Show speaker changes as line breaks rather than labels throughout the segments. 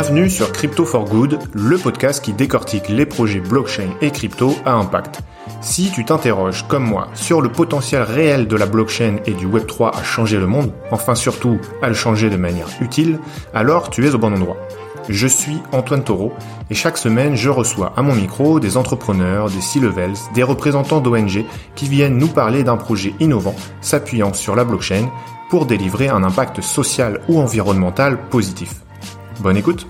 Bienvenue sur Crypto for Good, le podcast qui décortique les projets blockchain et crypto à impact. Si tu t'interroges, comme moi, sur le potentiel réel de la blockchain et du Web3 à changer le monde, enfin surtout à le changer de manière utile, alors tu es au bon endroit. Je suis Antoine Taureau et chaque semaine je reçois à mon micro des entrepreneurs, des C-levels, des représentants d'ONG qui viennent nous parler d'un projet innovant s'appuyant sur la blockchain pour délivrer un impact social ou environnemental positif. Bonne écoute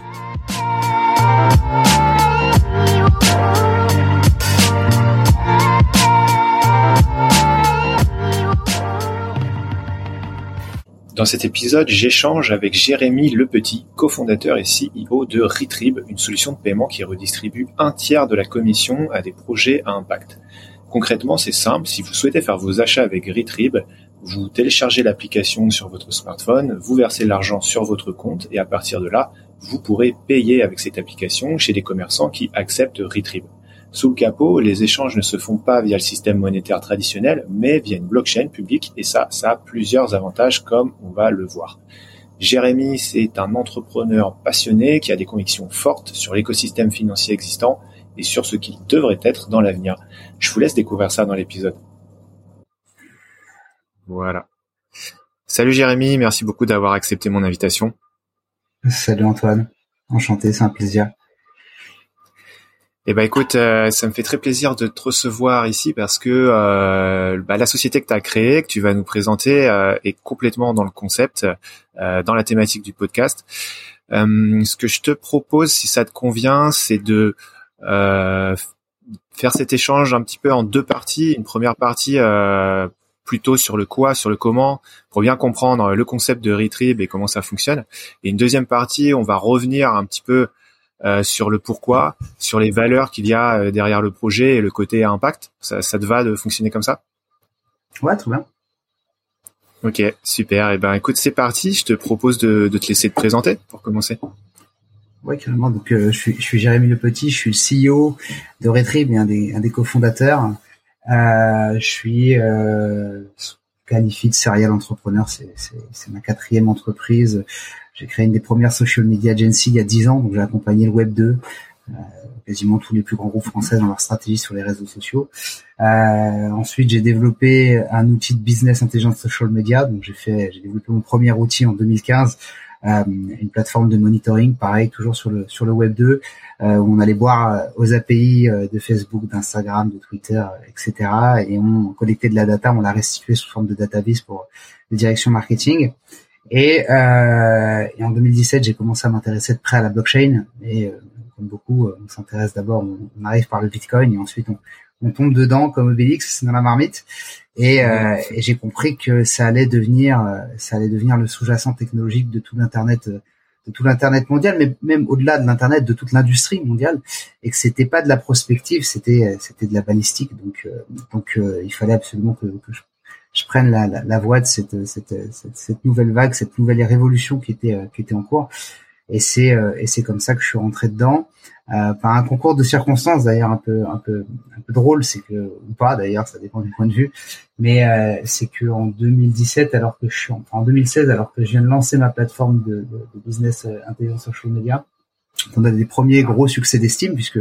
Dans cet épisode, j'échange avec Jérémy Lepetit, cofondateur et CEO de Retrib, une solution de paiement qui redistribue un tiers de la commission à des projets à impact. Concrètement, c'est simple, si vous souhaitez faire vos achats avec Retrib, vous téléchargez l'application sur votre smartphone, vous versez l'argent sur votre compte et à partir de là, vous pourrez payer avec cette application chez des commerçants qui acceptent Retrib. Sous le capot, les échanges ne se font pas via le système monétaire traditionnel, mais via une blockchain publique, et ça, ça a plusieurs avantages, comme on va le voir. Jérémy, c'est un entrepreneur passionné qui a des convictions fortes sur l'écosystème financier existant et sur ce qu'il devrait être dans l'avenir. Je vous laisse découvrir ça dans l'épisode. Voilà. Salut Jérémy, merci beaucoup d'avoir accepté mon invitation.
Salut Antoine, enchanté, c'est un plaisir.
Eh ben écoute, euh, ça me fait très plaisir de te recevoir ici parce que euh, bah, la société que tu as créée, que tu vas nous présenter, euh, est complètement dans le concept, dans la thématique du podcast. ce que je te propose, si ça te convient, c'est de faire cet échange un petit peu en deux parties. Une première partie plutôt sur le quoi, sur le comment, pour bien comprendre le concept de Retrieve et comment ça fonctionne. Et une deuxième partie, on va revenir un petit peu euh, sur le pourquoi, sur les valeurs qu'il y a euh, derrière le projet et le côté impact. Ça, ça te va de fonctionner comme ça?
Ouais, très bien.
Ok, super. Et eh ben, écoute, c'est parti. Je te propose de, de, te laisser te présenter pour commencer.
Ouais, carrément. Donc, euh, je, suis, je suis Jérémy Le Petit. Je suis le CEO de Retrieve un des, un des cofondateurs. Euh, je suis euh, qualifié de serial entrepreneur. C'est ma quatrième entreprise. J'ai créé une des premières social media agency il y a 10 ans, donc j'ai accompagné le Web 2, euh, quasiment tous les plus grands groupes français dans leur stratégie sur les réseaux sociaux. Euh, ensuite, j'ai développé un outil de business intelligence social media, donc j'ai fait, j'ai développé mon premier outil en 2015, euh, une plateforme de monitoring, pareil, toujours sur le sur le Web 2, euh, où on allait voir aux API de Facebook, d'Instagram, de Twitter, etc. Et on collectait de la data, on l'a restitué sous forme de database pour les directions marketing. Et, euh, et en 2017, j'ai commencé à m'intéresser de près à la blockchain. Et euh, comme beaucoup, euh, on s'intéresse d'abord, on, arrive par le Bitcoin et ensuite on, on tombe dedans comme Obélix dans la marmite. Et, euh, et j'ai compris que ça allait devenir, euh, ça allait devenir le sous-jacent technologique de tout l'internet, de tout l'internet mondial, mais même au-delà de l'internet, de toute l'industrie mondiale, et que c'était pas de la prospective, c'était c'était de la balistique. Donc donc il fallait absolument que, que je je prenne la, la, la voie de cette, cette, cette, cette, nouvelle vague, cette nouvelle révolution qui était, euh, qui était en cours. Et c'est, euh, et c'est comme ça que je suis rentré dedans. Euh, un concours de circonstances d'ailleurs un peu un peu un peu drôle c'est que ou pas d'ailleurs ça dépend du point de vue mais euh, c'est que en 2017 alors que je suis en, en 2016 alors que je viens de lancer ma plateforme de, de, de business euh, intelligence social media on a des premiers gros succès d'estime puisque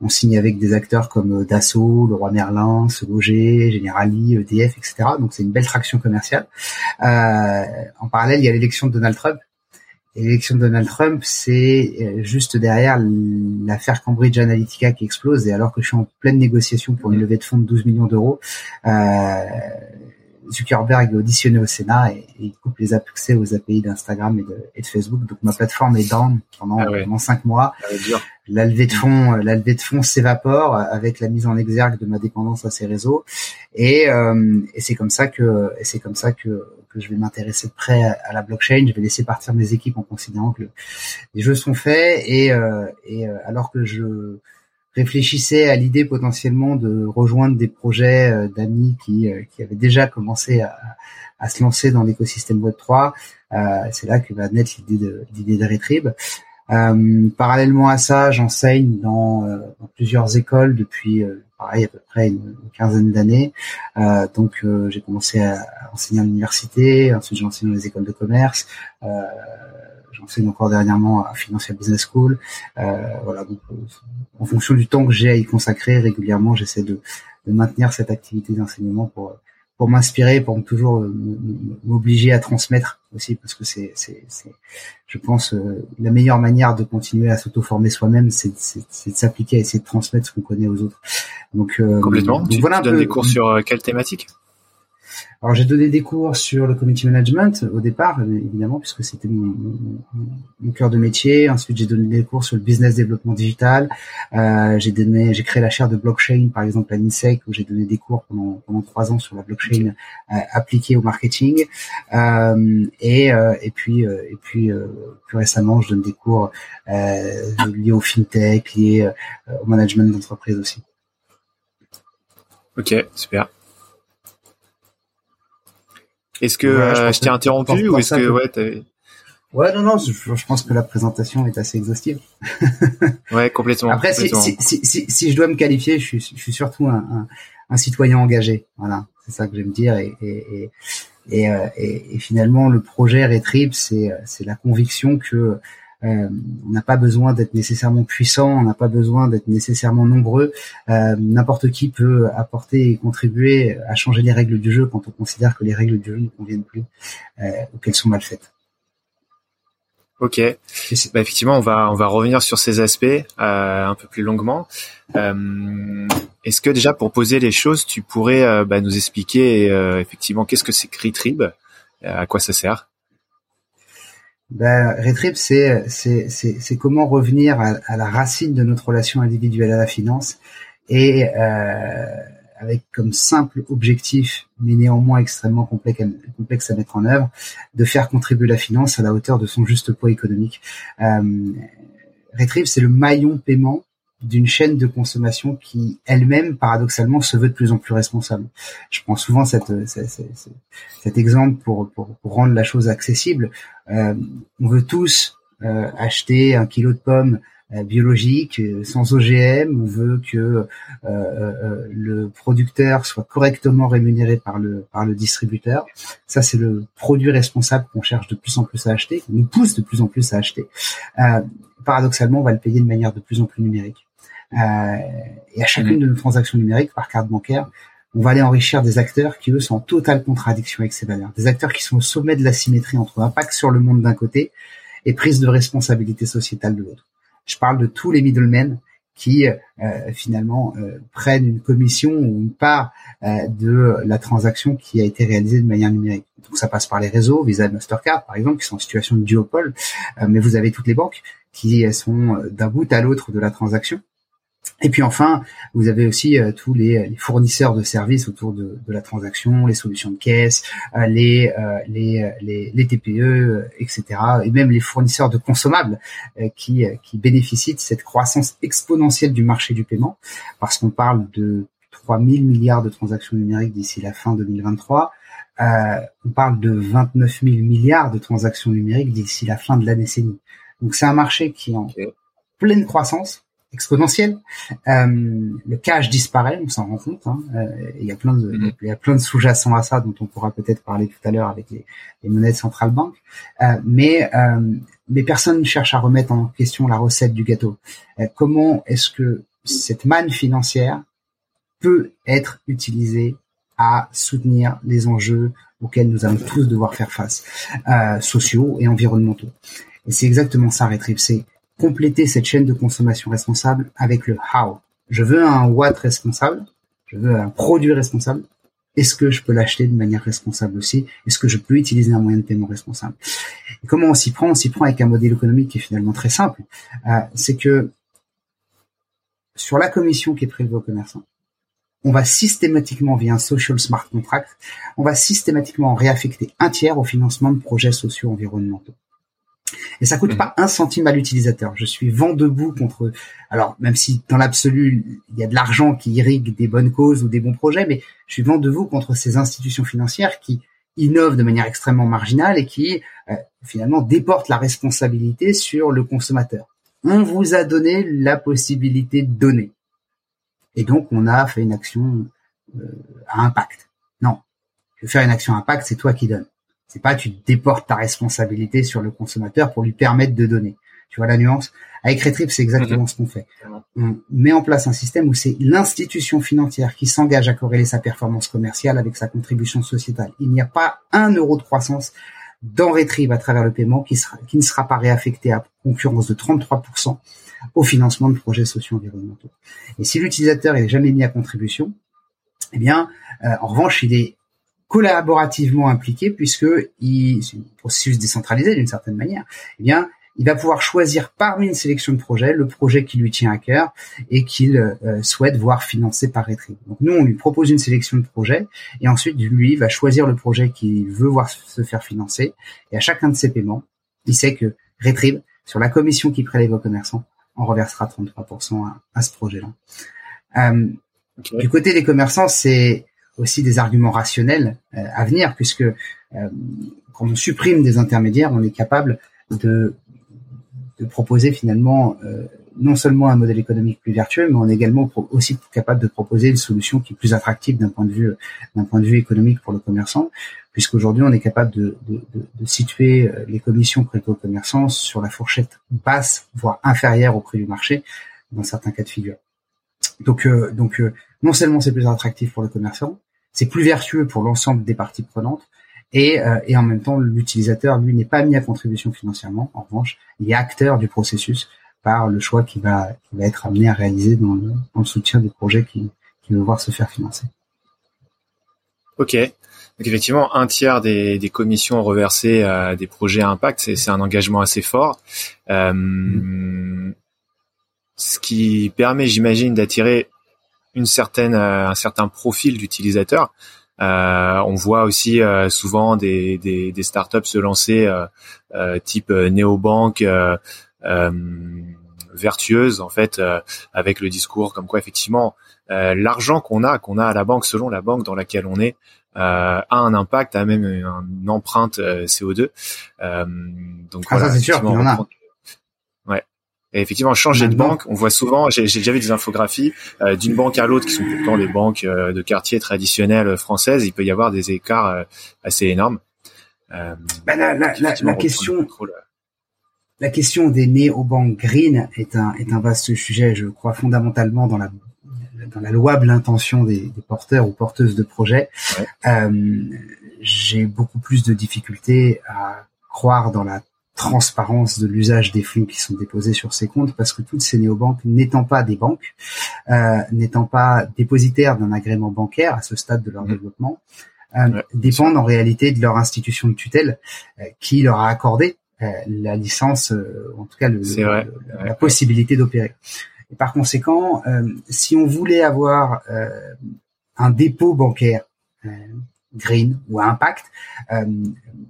on signe avec des acteurs comme euh, Dassault, Leroy Merlin, Sologer, Generali, EDF, etc. Donc c'est une belle traction commerciale. Euh, en parallèle, il y a l'élection de Donald Trump. L'élection de Donald Trump, c'est euh, juste derrière l'affaire Cambridge Analytica qui explose. Et alors que je suis en pleine négociation pour une levée de fonds de 12 millions d'euros, euh, Zuckerberg est auditionné au Sénat et, il coupe les accès aux API d'Instagram et de, et de, Facebook. Donc ma plateforme est down pendant, ah pendant cinq mois. La levée de fonds, la levée de fonds s'évapore avec la mise en exergue de ma dépendance à ces réseaux. Et, euh, et c'est comme ça que, et c'est comme ça que que je vais m'intéresser de près à, la blockchain. Je vais laisser partir mes équipes en considérant que les jeux sont faits et, euh, et euh, alors que je réfléchissais à l'idée potentiellement de rejoindre des projets euh, d'amis qui, euh, qui avaient déjà commencé à, se lancer dans l'écosystème Web3. Euh, c'est là que va naître l'idée de, l'idée Retrib. Parallèlement à ça, j'enseigne dans, dans, plusieurs écoles depuis pareil à peu près une, quinzaine d'années. donc j'ai commencé à, enseigner à l'université, ensuite j'ai enseigné dans les écoles de commerce j'enseigne encore dernièrement à Financial Business School. voilà, donc en fonction du temps que j'ai à y consacrer régulièrement, j'essaie de, de maintenir cette activité d'enseignement pour pour m'inspirer, pour toujours m'obliger à transmettre aussi, parce que c'est, c'est, je pense, euh, la meilleure manière de continuer à s'auto-former soi-même, c'est, de s'appliquer à essayer de transmettre ce qu'on connaît aux autres.
Donc, euh, complètement. tu, voilà tu donnes des cours sur euh, quelle thématique?
Alors j'ai donné des cours sur le community management au départ, évidemment, puisque c'était mon, mon, cœur de métier. Ensuite j'ai donné des cours sur le business développement digital. Euh, j'ai donné, j'ai créé la chaire de blockchain, par exemple à l'INSEC, où j'ai donné des cours pendant pendant trois ans sur la blockchain euh, appliquée au marketing. Euh, et et puis et puis plus récemment, je donne des cours liés au fintech, liés au management d'entreprise aussi.
Ok, super. Est-ce que euh, je, t'ai interrompu ou est-ce que, ouais
Ouais, non, non, je, pense que la présentation est assez exhaustive.
ouais, complètement.
Après,
Si,
si, si, si, je dois me qualifier, je suis, je suis surtout un, un, un citoyen engagé. Voilà, c'est ça que j'aime dire. Et, et, et, euh, et, et, finalement, le projet Retrip, c'est, c'est la conviction que euh, on n'a pas besoin d'être nécessairement puissant, on n'a pas besoin d'être nécessairement nombreux. Euh, n'importe qui peut apporter et contribuer à changer les règles du jeu quand on considère que les règles du jeu ne conviennent plus euh, ou qu'elles sont mal faites.
Ok. Bah, effectivement, on va on va revenir sur ces aspects euh, un peu plus longuement. Est-ce que déjà pour poser les choses, tu pourrais bah, nous expliquer effectivement qu'est-ce que c'est que Retrib, à quoi ça sert?
Ben, Retrip, c'est c'est comment revenir à, à, la racine de notre relation individuelle à la finance et euh, avec comme simple objectif, mais néanmoins extrêmement complexe à, complexe à mettre en œuvre, de faire contribuer la finance à la hauteur de son juste poids économique. Euh, Retrip, c'est le maillon paiement d'une chaîne de consommation qui elle-même paradoxalement se veut de plus en plus responsable. Je prends souvent cette, cet exemple pour, pour, pour, rendre la chose accessible. Euh, on veut tous euh, acheter un kilo de pommes euh, biologiques sans OGM. On veut que le producteur soit correctement rémunéré par le par le distributeur. Ça c'est le produit responsable qu'on cherche de plus en plus à acheter, qu'on nous pousse de plus en plus à acheter. paradoxalement, on va le payer de manière de plus en plus numérique. Euh, et à chacune de nos transactions numériques par carte bancaire, on va aller enrichir des acteurs qui, eux, sont en totale contradiction avec ces valeurs. Des acteurs qui sont au sommet de la symétrie entre impact sur le monde d'un côté et prise de responsabilité sociétale de l'autre. Je parle de tous les middlemen qui euh, finalement euh, prennent une commission ou une part euh, de la transaction qui a été réalisée de manière numérique. Donc ça passe par les réseaux, Visa et Mastercard par exemple, qui sont en situation de duopole, mais vous avez toutes les banques qui sont d'un bout à l'autre de la transaction et puis enfin, vous avez aussi euh, tous les, fournisseurs de services autour de, de, la transaction, les solutions de caisse, euh, les, euh, les, les, les, TPE, etc. Et même les fournisseurs de consommables qui, qui bénéficient de cette croissance exponentielle du marché du paiement, parce qu'on parle de 3 000 milliards de transactions numériques d'ici la fin 2023. on parle de 29 000 milliards de transactions numériques d'ici la fin de la décennie. Donc c'est un marché qui est en pleine croissance exponentielle. Euh, le cash disparaît, on s'en rend compte. Hein. Euh, il y a plein de, mm-hmm. il y a plein de sous-jacents à ça dont on pourra peut-être parler tout à l'heure avec les, les monnaies de centrale banque. Euh, mais euh, mais personne ne cherche à remettre en question la recette du gâteau. Euh, comment est-ce que cette manne financière peut être utilisée à soutenir les enjeux auxquels nous allons tous devoir faire face, sociaux et environnementaux? Et c'est exactement ça, Retrip. C'est compléter cette chaîne de consommation responsable avec le how. Je veux un what responsable, je veux un produit responsable. Est-ce que je peux l'acheter de manière responsable aussi? Est-ce que je peux utiliser un moyen de paiement responsable? Comment on s'y prend? On s'y prend avec un modèle économique qui est finalement très simple. Euh, c'est que sur la commission qui est prélevée aux commerçants, on va systématiquement, via un social smart contract, on va systématiquement réaffecter un tiers au financement de projets sociaux environnementaux. Et ça coûte mmh. pas un centime à l'utilisateur. Je suis vent debout contre. Alors même si dans l'absolu il y a de l'argent qui irrigue des bonnes causes ou des bons projets, mais je suis vent debout contre ces institutions financières qui innovent de manière extrêmement marginale et qui euh, finalement déportent la responsabilité sur le consommateur. On vous a donné la possibilité de donner, et donc on a fait une action euh, à impact. Non, je faire une action à impact, c'est toi qui donnes. C'est pas tu déportes ta responsabilité sur le consommateur pour lui permettre de donner. Tu vois la nuance? Avec Retrip, c'est exactement mhm. ce qu'on fait. On met en place un système où c'est l'institution financière qui s'engage à corréler sa performance commerciale avec sa contribution sociétale. Il n'y a pas un euro de croissance dans Retrieve à travers le paiement qui, sera, qui ne sera pas réaffecté à concurrence de 33% au financement de projets socio-environnementaux. Et si l'utilisateur est jamais mis à contribution, eh bien, euh, en revanche, il est collaborativement impliqué puisque il, c'est un processus décentralisé d'une certaine manière. Eh bien, il va pouvoir choisir parmi une sélection de projets le projet qui lui tient à cœur et qu'il euh, souhaite voir financé par Retrieve. Donc nous, on lui propose une sélection de projets et ensuite lui va choisir le projet qu'il veut voir se faire financer. Et à chacun de ces paiements, il sait que Retrieve, sur la commission qui prélève aux commerçants, en reversera 33% à, ce projet-là. Euh, du côté des commerçants, c'est aussi des arguments rationnels euh, à venir, puisque quand on supprime des intermédiaires, on est capable de de proposer finalement euh, non seulement un modèle économique plus vertueux, mais on est également aussi capable de proposer une solution qui est plus attractive d'un point de vue d'un point de vue économique pour le commerçant, puisqu'aujourd'hui on est capable de, de, situer euh, les commissions prêtées aux commerçants sur la fourchette basse, voire inférieure au prix du marché, dans certains cas de figure. Donc, euh, donc non seulement c'est plus attractif pour le commerçant, c'est plus vertueux pour l'ensemble des parties prenantes, et, euh, et en même temps l'utilisateur lui n'est pas mis à contribution financièrement. En revanche, il est acteur du processus par le choix qui va, qui va être amené à réaliser dans le, dans le soutien des projets qui, qui veut voir se faire financer.
Ok. Donc effectivement, un tiers des, des commissions reversées à des projets à impact, c'est un engagement assez fort. Euh, mm. Ce qui permet, j'imagine, d'attirer une certaine, euh, un certain profil d'utilisateur. Euh, on voit aussi euh, souvent des, des, des, startups se lancer euh, type néobanque vertueuse en fait avec le discours comme quoi effectivement l'argent qu'on a qu'on a à la banque selon la banque dans laquelle on est a un impact a même une empreinte CO2
donc ah, ça c'est sûr il y en a.
Et effectivement, changer de banque, on voit souvent, j'ai déjà vu des infographies euh, d'une banque à l'autre qui sont pourtant des banques euh, de quartier traditionnelles françaises. Il peut y avoir des écarts euh, assez énormes.
Bah, la, la, la, question, la question des néo-banques green est un est un vaste sujet. Je crois fondamentalement dans la dans la louable intention des, des porteurs ou porteuses de projets. j'ai beaucoup plus de difficultés à croire dans la transparence de l'usage des fonds qui sont déposés sur ces comptes parce que toutes ces néobanques n'étant pas des banques, euh, n'étant pas dépositaires d'un agrément bancaire à ce stade de leur mmh. développement, euh, dépendent en réalité de leur institution de tutelle euh, qui leur a accordé la licence, en tout cas le, la possibilité d'opérer. Et par conséquent, si on voulait avoir un dépôt bancaire green ou à impact, euh,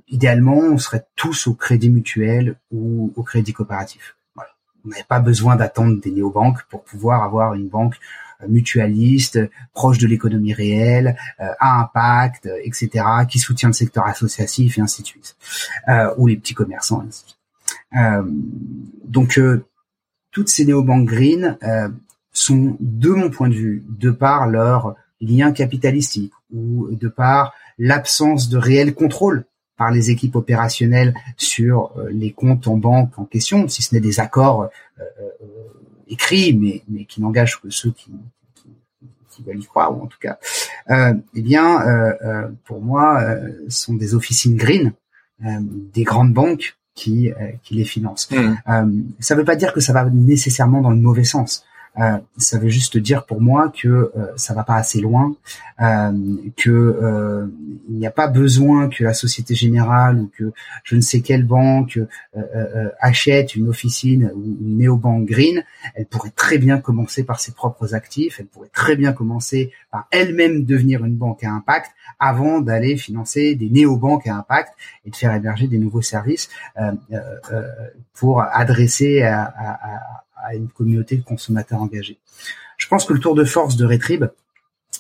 idéalement, on serait tous au crédit mutuel ou au crédit coopératif. Voilà. On n'avait pas besoin d'attendre des néobanques pour pouvoir avoir une banque euh, mutualiste, proche de l'économie réelle, euh, à impact, etc., qui soutient le secteur associatif et ainsi de suite, ou les petits commerçants. Ainsi de suite. donc, toutes ces néobanques green sont, de mon point de vue, de par leur lien capitalistique ou de par l'absence de réel contrôle par les équipes opérationnelles sur euh, les comptes en banque en question, si ce n'est des accords euh, euh, écrits, mais, mais qui n'engagent que ceux qui, qui, veulent y croire, ou en tout cas, eh bien, pour moi, sont des officines green, des grandes banques qui, qui les financent. Mmh. ça ne veut pas dire que ça va nécessairement dans le mauvais sens. Euh, ça veut juste dire pour moi que euh, ça va pas assez loin, euh, que euh, il n'y a pas besoin que la Société Générale ou que je ne sais quelle banque achète une officine ou une néobanque green. Elle pourrait très bien commencer par ses propres actifs. Elle pourrait très bien commencer par elle-même devenir une banque à impact avant d'aller financer des néobanques à impact et de faire héberger des nouveaux services pour adresser à, à à une communauté de consommateurs engagés. Je pense que le tour de force de Retrib,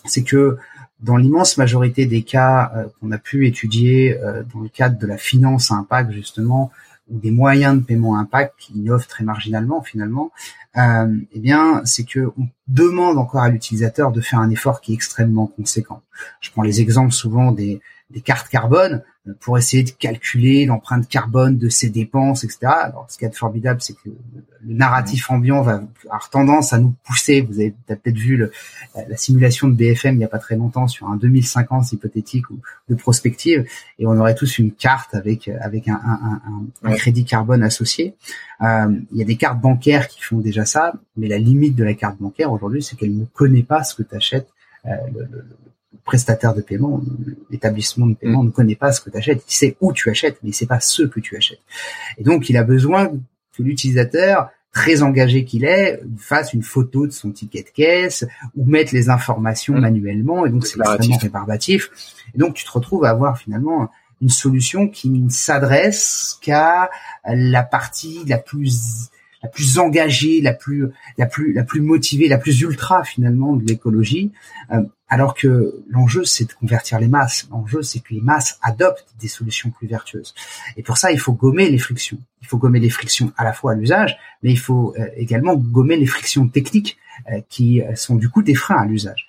c'est que dans l'immense majorité des cas euh, qu'on a pu étudier euh, dans le cadre de la finance à impact justement ou des moyens de paiement à impact qui innovent très marginalement finalement, euh, eh bien c'est que on demande encore à l'utilisateur de faire un effort qui est extrêmement conséquent. Je prends les exemples souvent des des cartes carbone euh, pour essayer de calculer l'empreinte carbone de ses dépenses, etc. Alors, ce qui est formidable, c'est que le narratif ambiant va avoir tendance à nous pousser. Vous avez peut-être vu le, la simulation de BFM il n'y a pas très longtemps sur un 2050 hypothétique ou de prospective, et on aurait tous une carte avec avec un, un, un, un crédit carbone associé. Euh, il y a des cartes bancaires qui font déjà ça, mais la limite de la carte bancaire aujourd'hui, c'est qu'elle ne connaît pas ce que tu achètes. Euh, le, le, prestataire de paiement, l'établissement de paiement mm. ne connaît pas ce que tu achètes. Il sait où tu achètes, mais il sait pas ce que tu achètes. Et donc, il a besoin que l'utilisateur, très engagé qu'il est, fasse une photo de son ticket de caisse ou mette les informations mm. manuellement. Et donc, c'est extrêmement rébarbatif. Et donc, tu te retrouves à avoir finalement une solution qui ne s'adresse qu'à la partie la plus la plus engagée, la plus la plus la plus motivée, la plus ultra finalement de l'écologie, euh, alors que l'enjeu c'est de convertir les masses. L'enjeu c'est que les masses adoptent des solutions plus vertueuses. Et pour ça, il faut gommer les frictions. Il faut gommer les frictions à la fois à l'usage, mais il faut euh, également gommer les frictions techniques euh, qui sont du coup des freins à l'usage.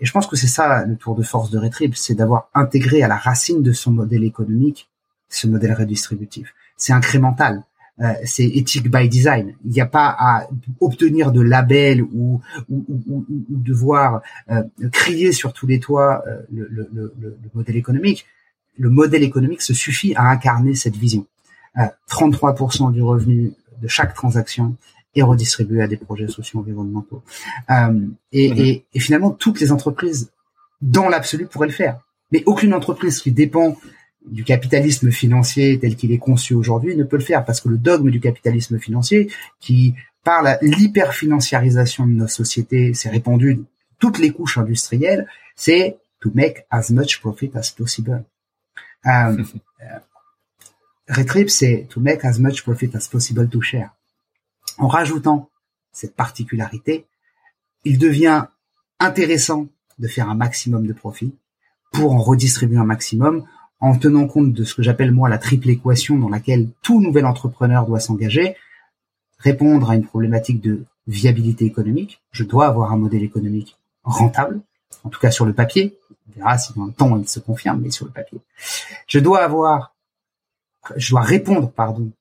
et je pense que c'est ça le tour de force de Retrib, c'est d'avoir intégré à la racine de son modèle économique ce modèle redistributif. C'est incrémental. Euh, c'est éthique by design. Il n'y a pas à obtenir de label ou, ou, ou, ou devoir euh, crier sur tous les toits euh, le, le, le, le, modèle économique. Le modèle économique se suffit à incarner cette vision. 33% du revenu de chaque transaction est redistribué à des projets sociaux environnementaux. Et, mhm. et, et finalement, toutes les entreprises, dans l'absolu, pourraient le faire. Mais aucune entreprise qui dépend du capitalisme financier tel qu'il est conçu aujourd'hui ne peut le faire parce que le dogme du capitalisme financier qui par l'hyperfinanciarisation de nos sociétés s'est répandu toutes les couches industrielles, c'est to make as much profit as possible. Euh, euh Retrip, c'est to make as much profit as possible to share. En rajoutant cette particularité, il devient intéressant de faire un maximum de profit pour en redistribuer un maximum en tenant compte de ce que j'appelle moi la triple équation dans laquelle tout nouvel entrepreneur doit s'engager, répondre à une problématique de viabilité économique. Je dois avoir un modèle économique rentable, en tout cas sur le papier. On verra si dans le temps il se confirme, mais sur le papier. Je dois avoir, je dois répondre, pardon,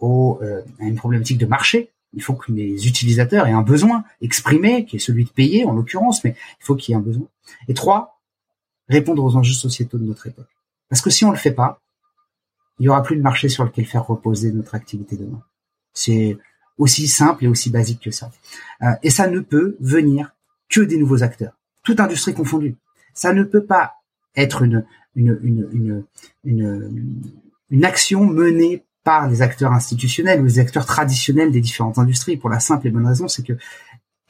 au, euh, à une problématique de marché. Il faut que mes utilisateurs aient un besoin exprimé, qui est celui de payer en l'occurrence, mais il faut qu'il y ait un besoin. Et trois, répondre aux enjeux sociétaux de notre époque. Parce que si on le fait pas, il y aura plus de marché sur lequel faire reposer notre activité demain. C'est aussi simple et aussi basique que ça. Euh, et ça ne peut venir que des nouveaux acteurs, toute industrie confondue. Ça ne peut pas être une, une, une, une, une action menée par les acteurs institutionnels ou les acteurs traditionnels des différentes industries pour la simple et bonne raison, c'est que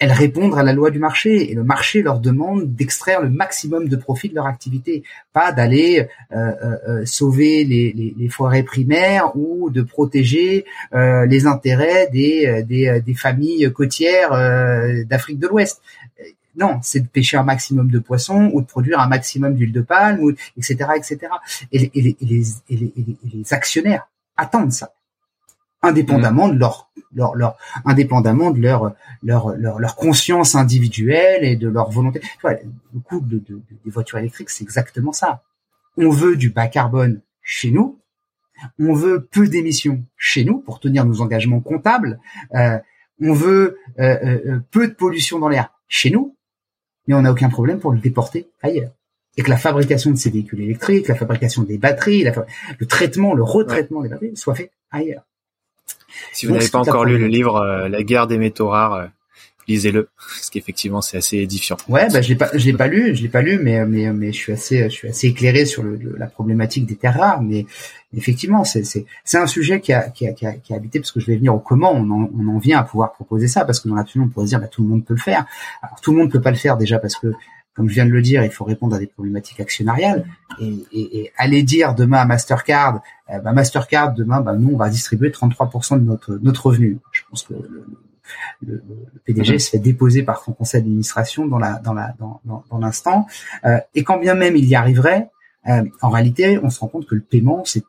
elles répondent à la loi du marché et le marché leur demande d'extraire le maximum de profit de leur activité, pas d'aller euh, euh, euh sauver les, les, primaires ou de protéger les intérêts des, familles côtières d'Afrique de l'Ouest. Non, c'est de pêcher un maximum de poissons ou de produire un maximum d'huile de palme, etc., etc. Et les, et les actionnaires attendent ça indépendamment de leur leur, leur indépendamment de leur, leur leur leur conscience individuelle et de leur volonté. Tu vois, le coût de, de, des voitures électriques, c'est exactement ça. On veut du bas carbone chez nous, on veut peu d'émissions chez nous pour tenir nos engagements comptables, euh, on veut euh, euh, euh peu de pollution dans l'air chez nous, mais on n'a aucun problème pour le déporter ailleurs. Et que la fabrication de ces véhicules électriques, la fabrication des batteries, le traitement, le retraitement des batteries soit fait ailleurs.
Si vous n'avez pas encore lu le livre euh, La guerre des métaux rares, euh, lisez-le parce qu'effectivement c'est assez édifiant.
Ouais, bah je l'ai pas, je l'ai pas lu, je l'ai pas lu, mais mais mais je suis assez, je suis assez éclairé sur le, la problématique des terres rares. Mais effectivement, c'est c'est c'est un sujet qui a qui a qui a, qui a habité parce que je vais venir au comment on en, on en vient à pouvoir proposer ça parce que dans l'absolu on pourrait dire bah tout le monde peut le faire. Alors tout le monde peut pas le faire déjà parce que comme je viens de le dire, il faut répondre à des problématiques actionnariales et, et, et aller dire demain à Mastercard, euh, bah Mastercard demain, bah nous on va distribuer 33% de notre notre revenu. Je pense que le, le, PDG se fait déposer par son conseil d'administration dans la dans la dans, dans, l'instant. Euh, et quand bien même il y arriverait, euh, en réalité, on se rend compte que le paiement c'est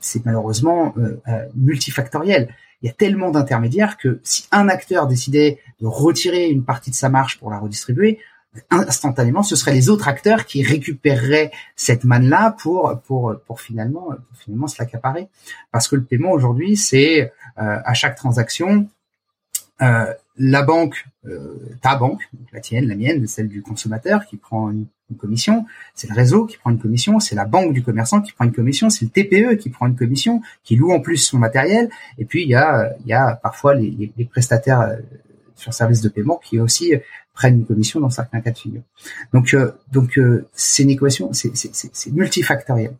c'est malheureusement euh, euh, multifactoriel. Il y a tellement d'intermédiaires que si un acteur décidait de retirer une partie de sa marge pour la redistribuer, instantanément, ce seraient les autres acteurs qui récupéreraient cette manne-là pour pour pour finalement pour finalement se l'accaparer. Parce que le paiement aujourd'hui, c'est euh, à chaque transaction, euh, la banque, euh, ta banque, la tienne, la mienne, celle du consommateur qui prend une, commission, c'est le réseau qui prend une commission, c'est la banque du commerçant qui prend une commission, c'est le TPE qui prend une commission, qui loue en plus son matériel, et puis il y a il y a parfois les, les prestataires sur service de paiement qui aussi prennent une commission dans certains cas de figure. Donc, euh, donc euh, c'est une équation, c'est multifactoriel.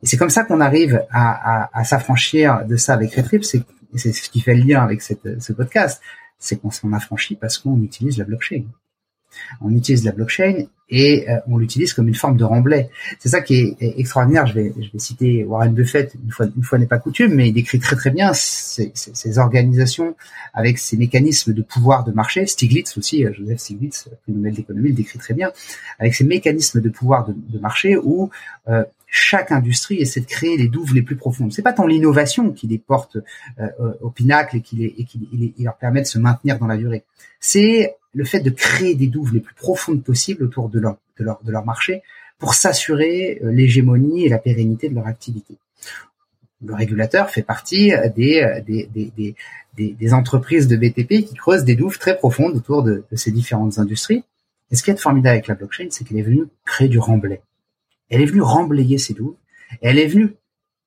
Et c'est comme ça qu'on arrive à, à, s'affranchir de ça avec Retrip. C'est ce qui fait le lien avec cette, ce podcast. C'est qu'on s'en affranchit parce qu'on utilise la blockchain on utilise la blockchain et euh, on l'utilise comme une forme de remblai. C'est ça qui est, extraordinaire. Je vais, je vais citer Warren Buffett une fois, une fois n'est pas coutume, mais il décrit très très bien ces, organisations avec ces mécanismes de pouvoir de marché. Stiglitz aussi, euh, Joseph Stiglitz, prix Nobel d'économie, le décrit très bien avec ces mécanismes de pouvoir de, marché où euh, chaque industrie essaie de créer les douves les plus profondes. C'est pas tant l'innovation qui les porte au pinacle et qui, les, et qui et leur permet de se maintenir dans la durée. C'est le fait de créer des douves les plus profondes possibles autour de leur, de leur, marché pour s'assurer euh, l'hégémonie et la pérennité de leur activité. Le régulateur fait partie euh, des, des, entreprises de BTP qui creusent des douves très profondes autour de, ces différentes industries. Et ce qui est formidable avec la blockchain, c'est qu'elle est venue créer du remblai. Elle est venue remblayer ces douves. Elle est venue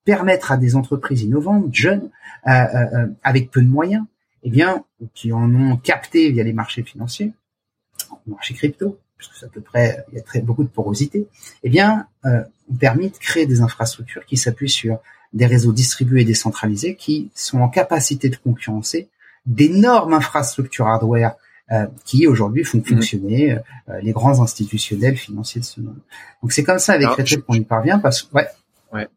permettre à des entreprises innovantes, jeunes, euh, euh, avec peu de moyens, eh bien, qui en ont capté via les marchés financiers, les marchés crypto, puisque c'est à peu près, il y a très beaucoup de porosité, eh bien, euh, ont permis de créer des infrastructures qui s'appuient sur des réseaux distribués et décentralisés qui sont en capacité de concurrencer d'énormes infrastructures hardware euh, qui aujourd'hui font mmh. fonctionner euh, les grands institutionnels financiers de ce monde. Donc c'est comme ça avec Retrip qu'on y parvient parce que ouais.
Ouais.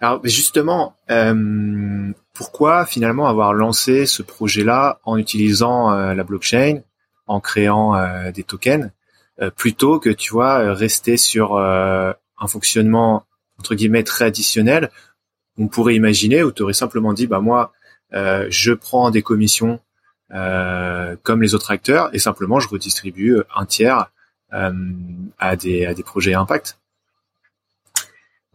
Alors justement, euh, pourquoi finalement avoir lancé ce projet-là en utilisant euh, la blockchain, en créant euh, des tokens, plutôt que tu vois rester sur un fonctionnement entre guillemets traditionnel? On pourrait imaginer où tu aurais simplement dit bah moi je prends des commissions comme les autres acteurs et simplement je redistribue un tiers à des à des projets impact.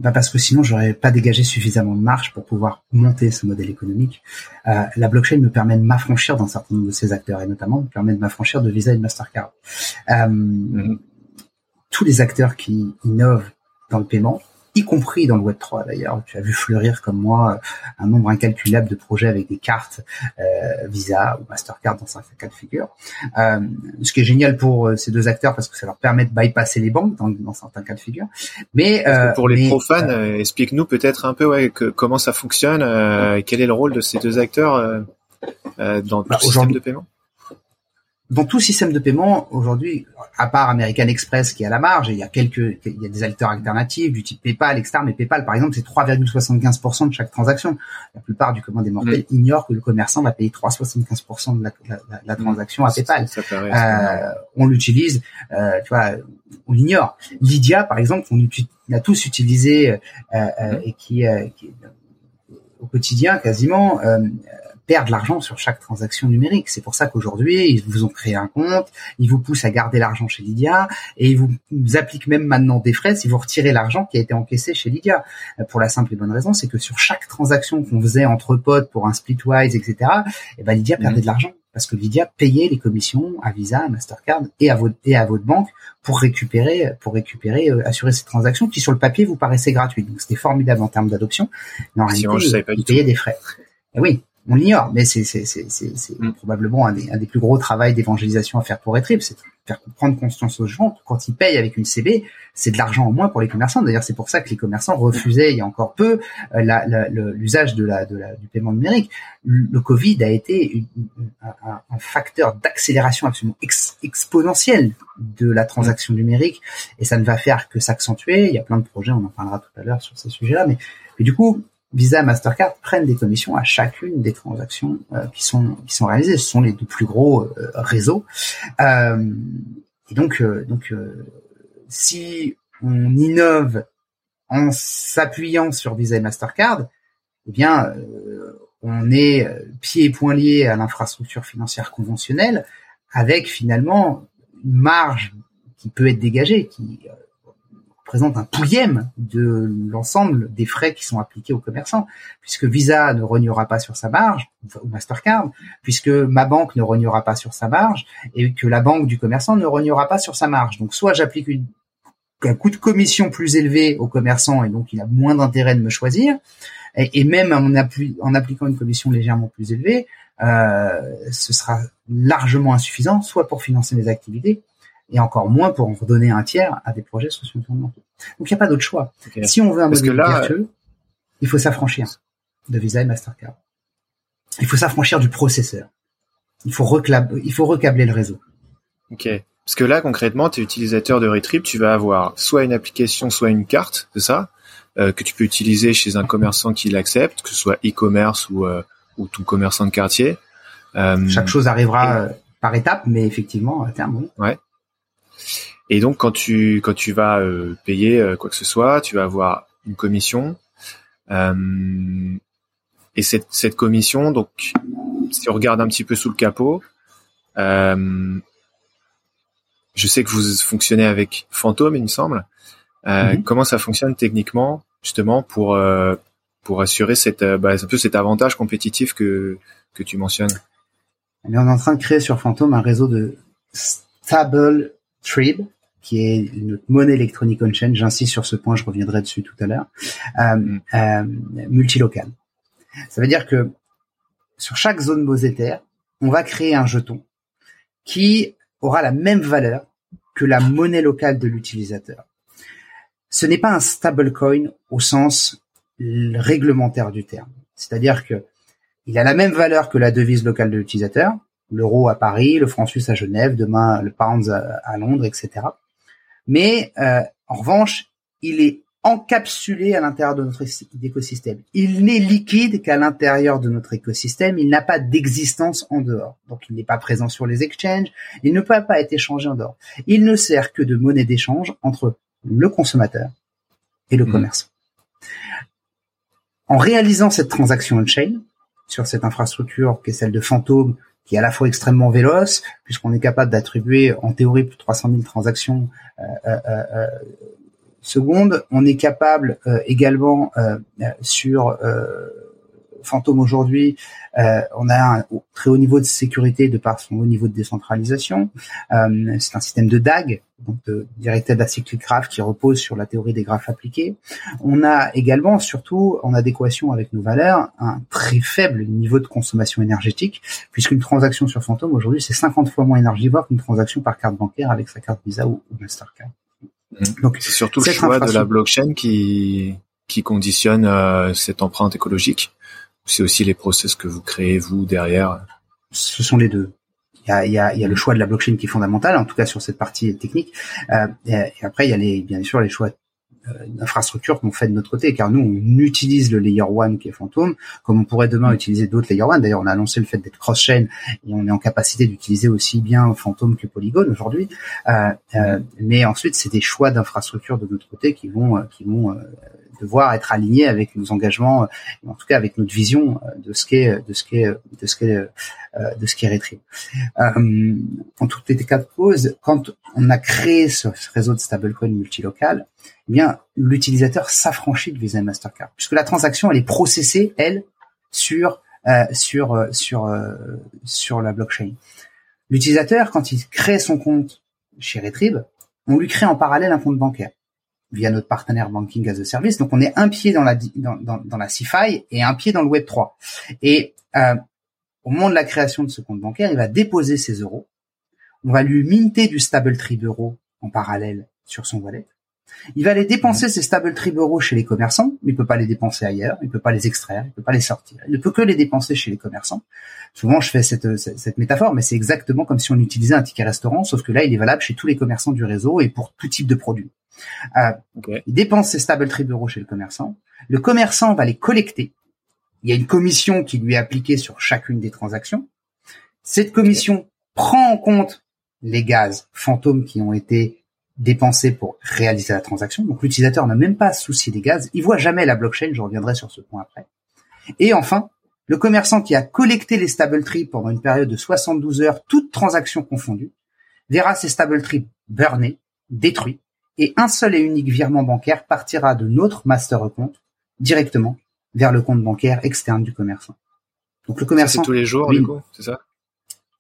Bah parce que sinon j'aurais pas dégagé suffisamment de marge pour pouvoir monter ce modèle économique. Euh, la blockchain me permet de m'affranchir d'un certain nombre de ces acteurs et notamment me permet de m'affranchir de Visa et de Mastercard. Euh, mm-hmm. Tous les acteurs qui innovent dans le paiement y compris dans le Web 3 d'ailleurs. Tu as vu fleurir comme moi un nombre incalculable de projets avec des cartes euh, Visa ou Mastercard dans certains cas de figure. Euh, ce qui est génial pour euh, ces deux acteurs parce que ça leur permet de bypasser les banques dans, dans certains cas de figure. Mais
euh, pour les profanes, euh, explique-nous peut-être un peu ouais, que, comment ça fonctionne, quel est le rôle de ces deux acteurs dans bah, le système de paiement?
Dans tout système de paiement aujourd'hui, à part American Express qui est à la marge, et il y a quelques, il y a des acteurs alternatifs du type PayPal, etc. Mais PayPal, par exemple, c'est 3,75% de chaque transaction. La plupart du commun des mortels mm. ignorent que le commerçant va payer 3,75% de la, la, transaction à PayPal. Euh, on l'utilise, euh, tu vois, on l'ignore. Lydia, par exemple, on, a tous utilisé euh, euh mm. et qui, euh, qui, au quotidien quasiment perdent l'argent sur chaque transaction numérique. C'est pour ça qu'aujourd'hui, ils vous ont créé un compte, ils vous poussent à garder l'argent chez Lydia et ils vous, appliquent même maintenant des frais si vous retirez l'argent qui a été encaissé chez Lydia. Euh, pour la simple et bonne raison, c'est que sur chaque transaction qu'on faisait entre potes pour un splitwise, etc., et ben Lydia perdait mhm. de l'argent parce que Lydia payait les commissions à Visa, à Mastercard et à votre et à votre banque pour récupérer pour récupérer euh, assurer ces transactions qui sur le papier vous paraissaient gratuites. Donc c'était formidable en termes d'adoption, mais en réalité ils, payaient des frais. Et oui, on l'ignore, mais c'est mm. probablement un des, un des plus gros travaux d'évangélisation à faire pour Retrip, c'est faire prendre conscience aux gens quand ils payent avec une CB, c'est de l'argent en moins pour les commerçants. D'ailleurs, c'est pour ça que les commerçants refusaient il y a encore peu euh, l'usage de la, de la, du paiement numérique. Le Covid a été un, un, facteur d'accélération absolument exponentielle de la transaction numérique, et ça ne va faire que s'accentuer. Il y a plein de projets, on en parlera tout à l'heure sur ces sujets-là, mais, mais du coup, Visa et Mastercard prennent des commissions à chacune des transactions euh, qui sont qui sont réalisées. Ce sont les deux plus gros euh, réseaux. Euh, et donc donc si on innove en s'appuyant sur Visa et Mastercard, eh bien on est pieds et poings liés à l'infrastructure financière conventionnelle avec finalement marge qui peut être dégagée, qui euh, représente un pouillème de l'ensemble des frais qui sont appliqués aux commerçants, puisque Visa ne rognera pas sur sa marge, ou Mastercard, puisque ma banque ne rognera pas sur sa marge, et que la banque du commerçant ne rognera pas sur sa marge. Donc soit j'applique un coût de commission plus élevé au commerçant, et donc il a moins d'intérêt de me choisir, et, même en, appliquant une commission légèrement plus élevée, euh, ce sera largement insuffisant, soit pour financer mes activités, et encore moins pour en redonner un tiers à des projets socio-environnementaux. Donc il n'y a pas d'autre choix. Si on veut un modèle vertueux, il faut s'affranchir de Visa et Mastercard. Il faut s'affranchir du processeur. Il faut, il faut recabler le réseau.
Ok. Parce que là, concrètement, tu es utilisateur de Retrip, tu vas avoir soit une application, soit une carte, c'est ça, euh, que tu peux utiliser chez un commerçant qui l'accepte, que ce soit e-commerce ou, euh, ou tout commerçant de quartier.
Euh, Chaque chose arrivera par étapes, mais effectivement, à terme, oui.
Ouais. Et donc quand tu quand tu vas euh, payer euh, quoi que ce soit, tu vas avoir une commission. Euh, et cette cette commission, donc si on regarde un petit peu sous le capot, je sais que vous fonctionnez avec Fantôme, il me semble. Mhm. Comment ça fonctionne techniquement, justement, pour pour assurer cette bah, un peu cet avantage compétitif que que tu mentionnes?
On est en train de créer sur Fantôme un réseau de stable Trib, qui est notre monnaie électronique on-chain, j'insiste sur ce point, je reviendrai dessus tout à l'heure, euh, mm. euh, multilocal. Ça veut dire que sur chaque zone monétaire, on va créer un jeton qui aura la même valeur que la monnaie locale de l'utilisateur. Ce n'est pas un stablecoin au sens réglementaire du terme. C'est-à-dire que il a la même valeur que la devise locale de l'utilisateur, l'euro à Paris, le franc suisse à Genève, demain le pound à, Londres, etc. Mais euh, en revanche, il est encapsulé à l'intérieur de notre écosystème. Il n'est liquide qu'à l'intérieur de notre écosystème. Il n'a pas d'existence en dehors. Donc, il n'est pas présent sur les exchanges. Il ne peut pas être échangé en dehors. Il ne sert que de monnaie d'échange entre le consommateur et le mmh. commerçant. En réalisant cette transaction on-chain sur cette infrastructure qui est celle de Phantom, qui est à la fois extrêmement véloce, puisqu'on est capable d'attribuer en théorie plus de 300 000 transactions euh, euh, euh, secondes. On est capable également sur Phantom aujourd'hui, euh, on a un très haut niveau de sécurité de par son haut niveau de décentralisation. Euh, c'est un système de DAG, donc de Directed Acyclic Graph, qui repose sur la théorie des graphes appliqués. On a également, surtout en adéquation avec nos valeurs, un très faible niveau de consommation énergétique, puisqu'une transaction sur Phantom aujourd'hui, c'est 50 fois moins énergivore qu'une transaction par carte bancaire avec sa carte Visa ou, Mastercard.
Mmh. Donc c'est surtout le choix de la blockchain qui qui conditionne euh, cette empreinte écologique c'est aussi les process que vous créez vous derrière
Ce sont les deux. Il y a, y a, y a le choix de la blockchain qui est fondamental, en tout cas sur cette partie technique. Euh, et, après, il y a les, bien sûr les choix euh, d'infrastructure qu'on fait de notre côté, car nous, on utilise le layer one qui est Phantom, comme on pourrait demain utiliser d'autres layer one. D'ailleurs, on a annoncé le fait d'être cross-chain et on est en capacité d'utiliser aussi bien Phantom que Polygon aujourd'hui. Euh, euh, mais ensuite, c'est des choix d'infrastructure de notre côté qui vont, euh, qui vont devoir être aligné avec nos engagements, euh, en tout cas avec notre vision euh, de ce qu'est de ce qu'est de ce qu'est euh, de ce qu'est Retrieve. en toutes les cas de cause, quand on a créé ce réseau de stablecoin multilocal, eh bien l'utilisateur s'affranchit de Visa et Mastercard, puisque la transaction elle est processée elle sur euh, sur sur sur la blockchain. L'utilisateur, quand il crée son compte chez Retrieve, on lui crée en parallèle un compte bancaire via notre partenaire Banking as a Service. Donc on est un pied dans la dans, dans, la CFI et un pied dans le Web 3. Et euh, au moment de la création de ce compte bancaire, il va déposer ses euros. On va lui minter du stable trib euro en parallèle sur son wallet. Il va les dépenser ces stable trib euros chez les commerçants, mais il peut pas les dépenser ailleurs, il peut pas les extraire, il peut pas les sortir. Il ne peut que les dépenser chez les commerçants. Souvent, je fais cette, cette, métaphore, mais c'est exactement comme si on utilisait un ticket restaurant, sauf que là, il est valable chez tous les commerçants du réseau et pour tout type de produits. Euh, Il dépense ses stable euros chez le commerçant. Le commerçant va les collecter. Il y a une commission qui lui est appliquée sur chacune des transactions. Cette commission prend en compte les gaz fantômes qui ont été dépensés pour réaliser la transaction. Donc l'utilisateur n'a même pas à souci des gaz. Il voit jamais la blockchain. Je reviendrai sur ce point après. Et enfin, le commerçant qui a collecté les stable trees pendant une période de 72 heures, toutes transactions confondues, verra ses StableTree burnés, détruits, et un seul et unique virement bancaire partira de notre master compte directement vers le compte bancaire externe du commerçant.
Donc le commerçant. C'est tous les jours, du coup, c'est ça?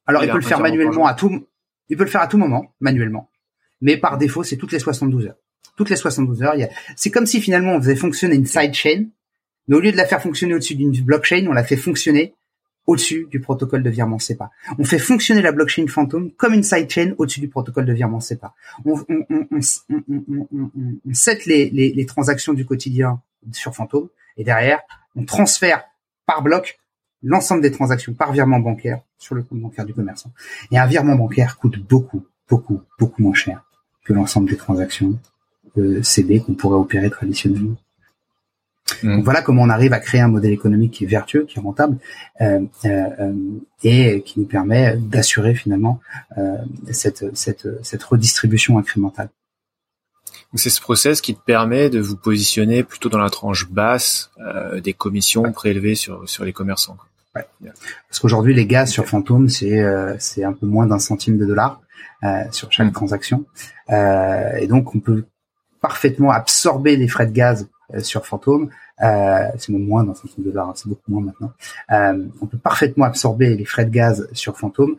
Alors il, peut le faire manuellement à tout, il peut le faire à tout moment, manuellement. Mais par défaut, c'est toutes les 72 heures. Toutes les 72 heures, c'est comme si finalement on faisait fonctionner une sidechain, mais au lieu de la faire fonctionner au-dessus d'une blockchain, on la fait fonctionner au-dessus du protocole de virement SEPA. On fait fonctionner la blockchain Phantom comme une sidechain au-dessus du protocole de virement SEPA. On, on, on, on set les, les, les, transactions du quotidien sur Phantom et derrière, on transfère par bloc l'ensemble des transactions par virement bancaire sur le compte bancaire du commerçant. Et un virement bancaire coûte beaucoup, beaucoup, beaucoup moins cher que l'ensemble des transactions de CD qu'on pourrait opérer traditionnellement. Mm. Donc voilà comment on arrive à créer un modèle économique qui est vertueux, qui est rentable euh, euh, euh et qui nous permet d'assurer finalement euh, cette, cette, cette redistribution incrémentale.
C'est ce process qui te permet de vous positionner plutôt dans la tranche basse euh, des commissions prélevées sur, sur les commerçants.
Ouais. Parce qu'aujourd'hui, les gaz sur Phantom, c'est euh, c'est un peu moins d'un centime de dollar euh, sur chaque mm. transaction. Euh, et donc, on peut parfaitement absorber les frais de gaz euh, sur Phantom. Euh, c'est même moins d'un centime de dollar, hein, c'est beaucoup moins maintenant. Euh, on peut parfaitement absorber les frais de gaz sur Phantom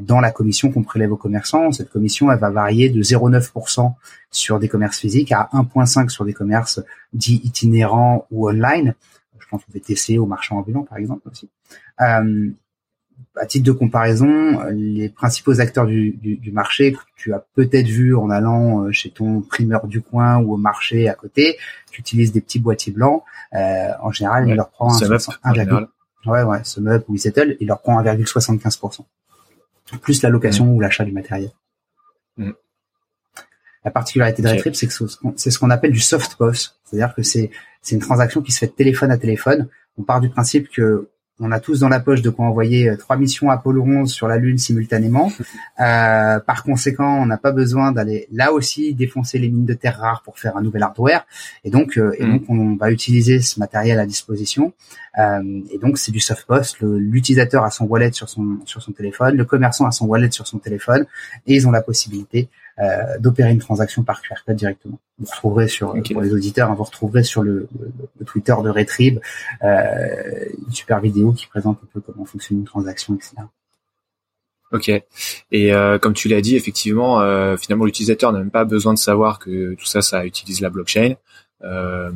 dans la commission qu'on prélève aux commerçants. Cette commission, elle va varier de 0,9% sur des commerces physiques à 1,5% sur des commerces dits itinérants ou online. Je pense au VTC, aux marchands ambulants, par exemple aussi. À titre de comparaison, les principaux acteurs du, du, du marché que tu as peut-être vu en allant euh, chez ton primeur du coin ou au marché à côté, tu utilises des petits boîtiers blancs. Euh, en général, il leur prend un, ouais ouais, up ou Settle, il leur prend 1,75%. Plus la location mm. ou l'achat du matériel. Mm. La particularité de Retrip, c'est que c'est ce qu'on appelle du soft POS, c'est-à-dire que c'est c'est une transaction qui se fait de téléphone à téléphone. On part du principe que on a tous dans la poche de quoi envoyer euh, trois missions Apollo 11 sur la Lune simultanément. Euh, par conséquent, on n'a pas besoin d'aller là aussi défoncer les mines de terre rares pour faire un nouvel hardware. Et donc, euh, et mm. donc on va utiliser ce matériel à disposition. Euh, et donc, c'est du soft post. L'utilisateur a son wallet sur son sur son téléphone, le commerçant a son wallet sur son téléphone, et ils ont la possibilité d'opérer une transaction par QR code directement. Vous retrouverez sur pour les auditeurs, hein, vous retrouverez sur le, le, Twitter de Retrib euh, une super vidéo qui présente un peu comment fonctionne une transaction, etc.
Ok. Et euh, comme tu l'as dit, effectivement, euh, finalement, l'utilisateur n'a même pas besoin de savoir que tout ça, ça utilise la blockchain. Euh,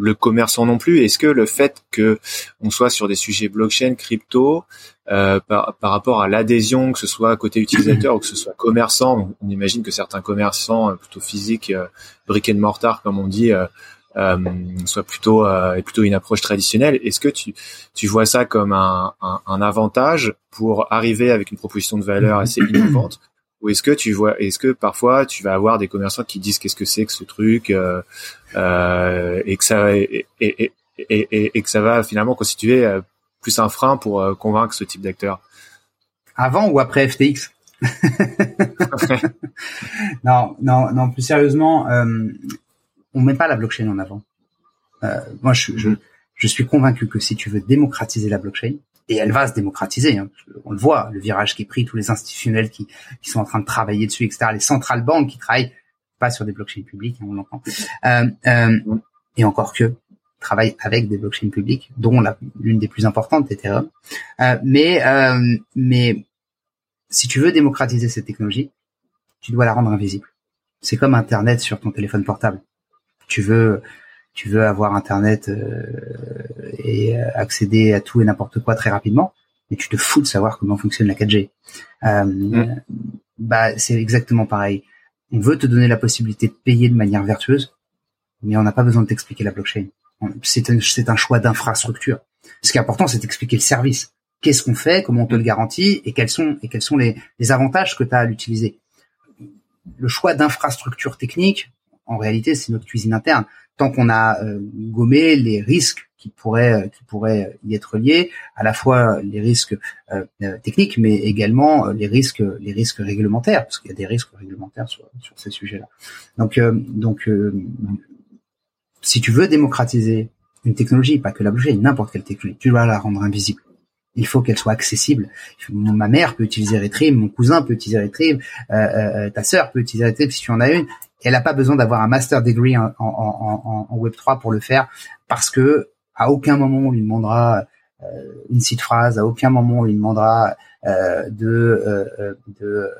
le commerçant non plus. Est-ce que le fait que on soit sur des sujets blockchain, crypto, euh, par, rapport à l'adhésion, que ce soit côté utilisateur ou que ce soit commerçant, on imagine que certains commerçants euh, plutôt physiques, euh, brick and mortar comme on dit, euh, euh soit plutôt plutôt une approche traditionnelle. Est-ce que tu tu vois ça comme un, un, un, avantage pour arriver avec une proposition de valeur assez innovante ou est-ce que tu vois, est-ce que parfois tu vas avoir des commerçants qui disent qu'est-ce que c'est que ce truc euh, euh, et que ça et, et, et, et, que ça va finalement constituer euh, plus un frein pour euh, convaincre ce type d'acteur?
Avant ou après FTX Non, non, non. Plus sérieusement, euh, on met pas la blockchain en avant. Moi, je, je suis convaincu que si tu veux démocratiser la blockchain, et elle va se démocratiser. Hein. On le voit, le virage qui est pris, tous les institutionnels qui, qui sont en train de travailler dessus, etc. Les centrales banques qui travaillent pas sur des blockchains publiques, hein, on l'entend. Euh, euh, et encore que travaillent avec des blockchains publiques, dont l'une des plus importantes, Ethereum. Euh, mais euh, mais si tu veux démocratiser cette technologie, tu dois la rendre invisible. C'est comme Internet sur ton téléphone portable. Tu veux tu veux avoir Internet euh, et euh, accéder à tout et n'importe quoi très rapidement, mais tu te fous de savoir comment fonctionne la 4G. Euh, mm. Bah, c'est exactement pareil. On veut te donner la possibilité de payer de manière vertueuse, mais on n'a pas besoin de t'expliquer la blockchain. C'est un, c'est un choix d'infrastructure. Ce qui est important, c'est d'expliquer le service. Qu'est-ce qu'on fait, comment on te le garantit, et quels sont et quels sont les, les avantages que tu as à l'utiliser. Le choix d'infrastructure technique, en réalité, c'est notre cuisine interne tant qu'on a euh, gommé les risques qui pourraient euh, qui pourraient y être liés, à la fois les risques euh, techniques, mais également les risques les risques réglementaires, parce qu'il y a des risques réglementaires sur, sur ces sujets-là. Donc donc si tu veux démocratiser une technologie, pas que la blockchain, n'importe quelle technologie, tu dois la rendre invisible. Il faut qu'elle soit accessible. Ma mère peut utiliser Retrieve, mon cousin peut utiliser Retrieve, euh, euh, ta sœur peut utiliser Retrieve si tu en as une. Elle n'a pas besoin d'avoir un master degree en, en, en, Web 3 pour le faire parce que à aucun moment on lui demandera euh, une site phrase, à aucun moment on lui demandera euh, de, de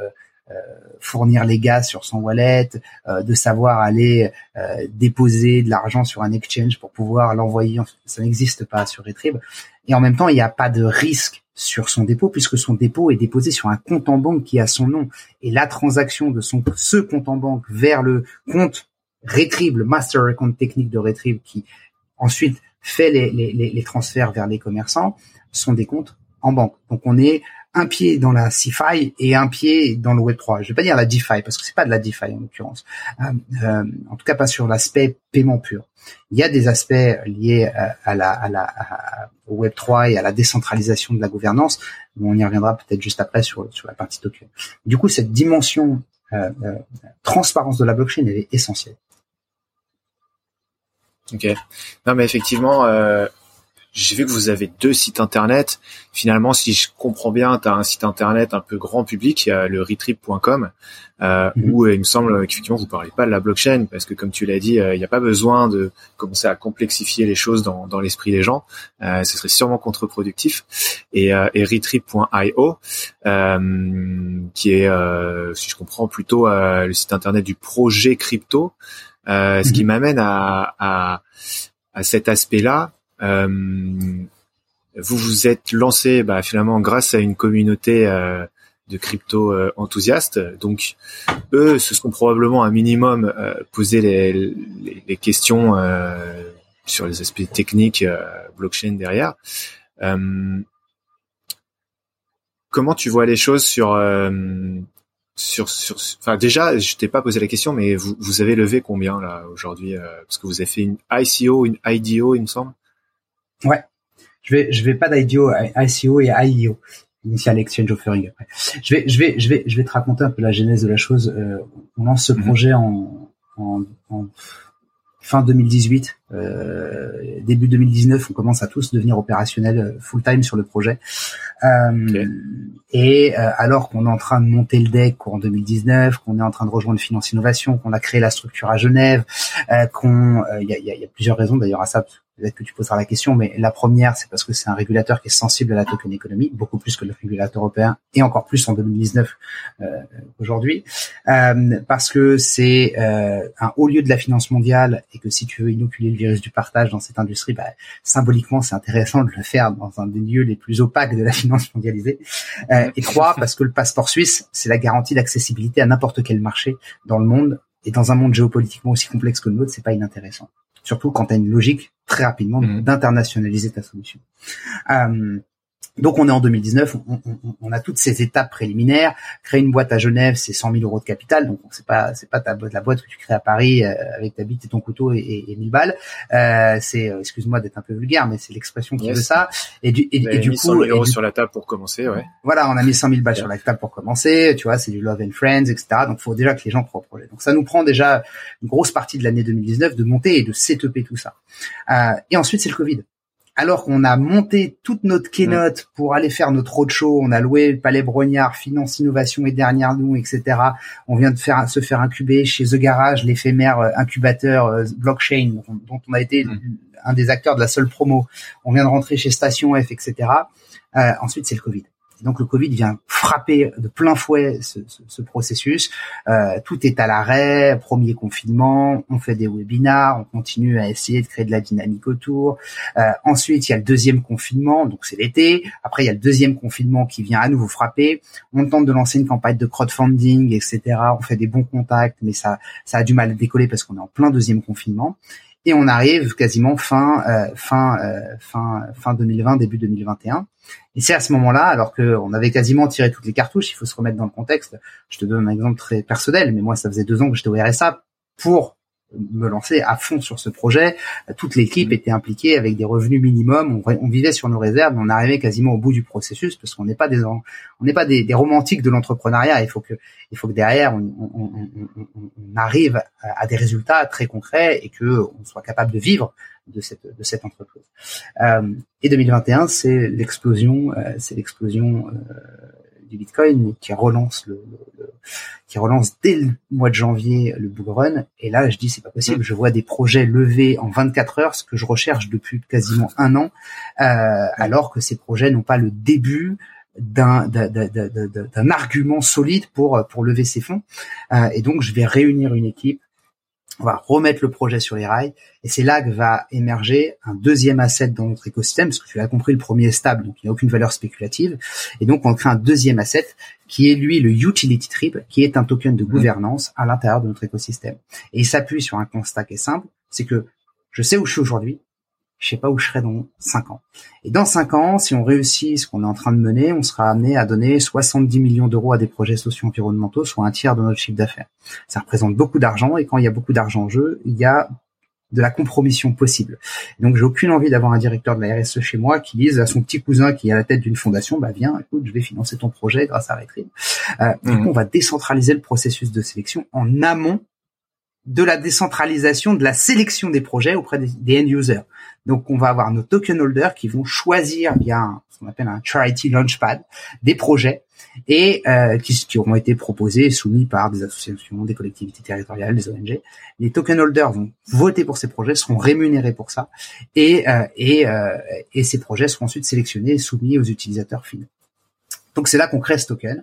fournir les gaz sur son wallet, de savoir aller déposer de l'argent sur un exchange pour pouvoir l'envoyer. Ça n'existe pas sur Retrieve. Et en même temps, il n'y a pas de risque sur son dépôt puisque son dépôt est déposé sur un compte en banque qui a son nom. Et la transaction de son ce compte en banque vers le compte Retrieve, le master account technique de Retrieve qui ensuite fait les, les, les transferts vers les commerçants sont des comptes en banque. Donc on est un pied dans la CeFi et un pied dans le Web 3. Je vais pas dire la DeFi parce que c'est pas de la DeFi en l'occurrence. Euh, euh, en tout cas pas sur l'aspect paiement pur. Il y a des aspects liés euh, à la, à la au Web 3 et à la décentralisation de la gouvernance. on y reviendra peut-être juste après sur sur la partie token. Du coup, cette dimension transparence de la blockchain elle est essentielle.
Ok. Non, mais effectivement, j'ai vu que vous avez deux sites internet. Finalement, si je comprends bien, tu as un site internet un peu grand public, le retrip.com, euh, mhm. où il me semble qu'effectivement vous parlez pas de la blockchain, parce que comme tu l'as dit, euh, il n'y a pas besoin de commencer à complexifier les choses dans, dans l'esprit des gens. Euh, ce serait sûrement contre-productif. Et, euh, et retrip.io, euh, qui est, euh, si je comprends, plutôt le site internet du projet crypto, ce qui mhm. m'amène à, à, à cet aspect-là euh, vous vous êtes lancé bah, finalement grâce à une communauté euh, de crypto euh, enthousiastes. Donc eux se sont probablement un minimum posé les, les, les questions sur les aspects techniques blockchain derrière. comment tu vois les choses sur sur sur enfin déjà je t'ai pas posé la question mais vous vous avez levé combien là aujourd'hui parce que vous avez fait une ICO une IDO il me semble
Ouais. Je vais, je vais pas d'IDO, ICO et IEO. Initial Exchange Offering après. Je vais, je vais, je vais, je vais te raconter un peu la genèse de la chose. Euh, on lance ce mhm. projet en, en, en fin 2018, euh, début 2019, on commence à tous devenir opérationnels euh, full time sur le projet. Euh, Et euh, alors qu'on est en train de monter le deck en 2019, qu'on est en train de rejoindre Finance Innovation, qu'on a créé la structure à Genève, qu'on, il y a, y, a, plusieurs raisons d'ailleurs à ça peut-être que tu poseras la question, mais la première, c'est parce que c'est un régulateur qui est sensible à la token économie, beaucoup plus que le régulateur européen, et encore plus en 2019 euh, aujourd'hui, euh, parce que c'est euh, un haut lieu de la finance mondiale, et que si tu veux inoculer le virus du partage dans cette industrie, bah, symboliquement, c'est intéressant de le faire dans un des lieux les plus opaques de la finance mondialisée. Euh, et trois, parce que le passeport suisse, c'est la garantie d'accessibilité à n'importe quel marché dans le monde, et dans un monde géopolitiquement aussi complexe que le nôtre, c'est pas inintéressant surtout quand tu as une logique très rapidement mmh. d'internationaliser ta solution. Euh, donc on est en 2019, on, on, on, a toutes ces étapes préliminaires. Créer une boîte à Genève, c'est 100 000 euros de capital, donc c'est pas c'est pas ta la boîte que tu crées à Paris euh, avec ta bite et ton couteau et, et, 1000 balles. Euh, c'est euh, excuse-moi d'être un peu vulgaire, mais c'est l'expression qui veut ça.
Et du et, du coup, 100 000 euros sur la table pour commencer, ouais.
Voilà, on a mis 100 000 balles sur la table pour commencer. Tu vois, c'est du love and friends, etc. Donc il faut déjà que les gens croient au projet. Donc ça nous prend déjà une grosse partie de l'année 2019 de monter et de setuper tout ça. Euh, et ensuite c'est le Covid alors qu'on a monté toute notre keynote pour aller faire notre roadshow, on a loué le Palais Brognard, Finance Innovation et Dernière Nous, etc. On vient de faire se faire incuber chez The Garage, l'éphémère euh, incubateur euh, blockchain dont on a été mm. un des acteurs de la seule promo. On vient de rentrer chez Station F, etc. Euh, ensuite, c'est le Covid donc le Covid vient frapper de plein fouet ce, ce, ce processus. Euh, tout est à l'arrêt, premier confinement, on fait des webinars, on continue à essayer de créer de la dynamique autour. Euh, ensuite, il y a le deuxième confinement, donc c'est l'été. Après, il y a le deuxième confinement qui vient à nouveau frapper. On tente de lancer une campagne de crowdfunding, etc. On fait des bons contacts, mais ça, ça a du mal à décoller parce qu'on est en plein deuxième confinement et on arrive quasiment fin euh, fin euh, fin fin 2020 début 2021 et c'est à ce moment-là alors que on avait quasiment tiré toutes les cartouches il faut se remettre dans le contexte. Je te donne un exemple très personnel mais moi ça faisait deux ans que j'étais au RSA pour me lancer à fond sur ce projet. Toute l'équipe mmh. était impliquée avec des revenus minimums. On, vivait sur nos réserves. On arrivait quasiment au bout du processus parce qu'on n'est pas des on n'est pas des, romantiques de l'entrepreneuriat. Il faut que il faut que derrière on, on, arrive à, des résultats très concrets et que on soit capable de vivre de cette de cette entreprise. Euh, et 2021, c'est l'explosion, euh, c'est l'explosion euh, du Bitcoin qui relance le, qui relance dès le mois de janvier le bull run. Et là, je dis c'est pas possible. Je vois des projets levés en 24 heures, ce que je recherche depuis quasiment un an, euh, alors que ces projets n'ont pas le début d'un d'un argument solide pour pour lever ces fonds. Euh, et donc, je vais réunir une équipe on va remettre le projet sur les rails. Et c'est là que va émerger un deuxième asset dans notre écosystème parce que tu l'as compris le premier est stable donc il n'y a aucune valeur spéculative. Et donc on crée un deuxième asset qui est lui le utility trip qui est un token de mmh. gouvernance à l'intérieur de notre écosystème. Et il s'appuie sur un constat qui est simple c'est que je sais où je suis aujourd'hui je sais pas où je serai dans 5 ans. Et dans 5 ans, si on réussit ce qu'on est en train de mener, on sera amené à donner 70 millions d'euros à des projets socio-environnementaux, soit un tiers de notre chiffre d'affaires. Ça représente beaucoup d'argent et quand il y a beaucoup d'argent en jeu, il y a de la compromission possible. Donc j'ai aucune envie d'avoir un directeur de la RSE chez moi qui dise à son petit cousin qui est à la tête d'une fondation, bah viens, écoute, je vais financer ton projet grâce à Retrieve. Euh, Du mmh. coup, on va décentraliser le processus de sélection en amont de la décentralisation de la sélection des projets auprès des, end users. Donc, on va avoir nos token holders qui vont choisir via ce qu'on appelle un charity launchpad des projets et euh, qui, qui auront été proposés et soumis par des associations, des collectivités territoriales, des ONG. Les token holders vont voter pour ces projets, seront rémunérés pour ça, et euh, et, euh, et ces projets seront ensuite sélectionnés et soumis aux utilisateurs finaux. Donc c'est là qu'on crée ce token.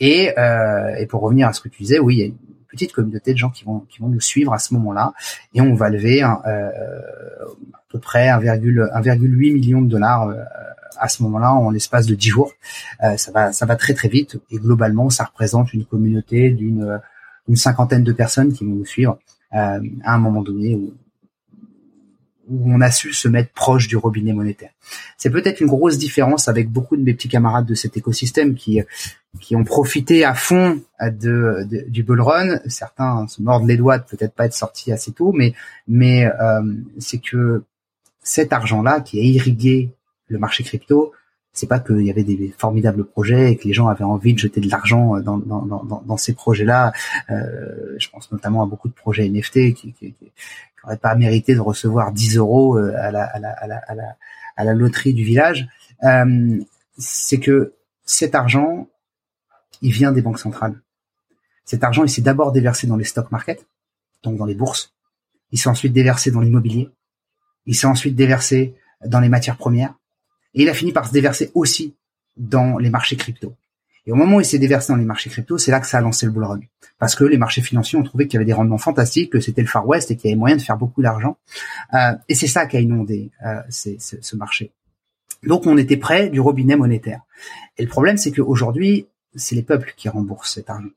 Et, euh, et pour revenir à ce que tu disais, oui, il y a une petite communauté de gens qui vont qui vont nous suivre à ce moment-là et on va lever euh, à peu près 1,8 million de dollars euh, à ce moment-là en l'espace de 10 jours. Euh, ça va ça va très très vite et globalement ça représente une communauté d'une une cinquantaine de personnes qui vont nous suivre à un moment donné où on a su se mettre proche du robinet monétaire. C'est peut-être une grosse différence avec beaucoup de mes petits camarades de cet écosystème qui qui ont profité à fond de, du bull run. Certains se mordent les doigts de peut-être pas être sortis assez tôt, mais mais euh, c'est que cet argent-là qui a irrigué le marché crypto, c'est pas qu'il y avait des formidables projets et que les gens avaient envie de jeter de l'argent dans, dans, dans, dans, ces projets-là. Euh, je pense notamment à beaucoup de projets NFT qui, qui, qui n'auraient pas mérité de recevoir 10 euros euh, à la loterie du village. Euh, c'est que cet argent, il vient des banques centrales. Cet argent, il s'est d'abord déversé dans les stock markets, donc dans les bourses. Il s'est ensuite déversé dans l'immobilier. Il s'est ensuite déversé dans les matières premières. Et il a fini par se déverser aussi dans les marchés crypto. Et au moment où il s'est déversé dans les marchés crypto, c'est là que ça a lancé le bull run. Parce que les marchés financiers ont trouvé qu'il y avait des rendements fantastiques, que c'était le Far West et qu'il y avait moyen de faire beaucoup d'argent. Euh, et c'est ça qui a inondé euh, ce marché. Donc on était près du robinet monétaire. Et le problème, c'est qu'aujourd'hui, c'est les peuples qui remboursent cet argent.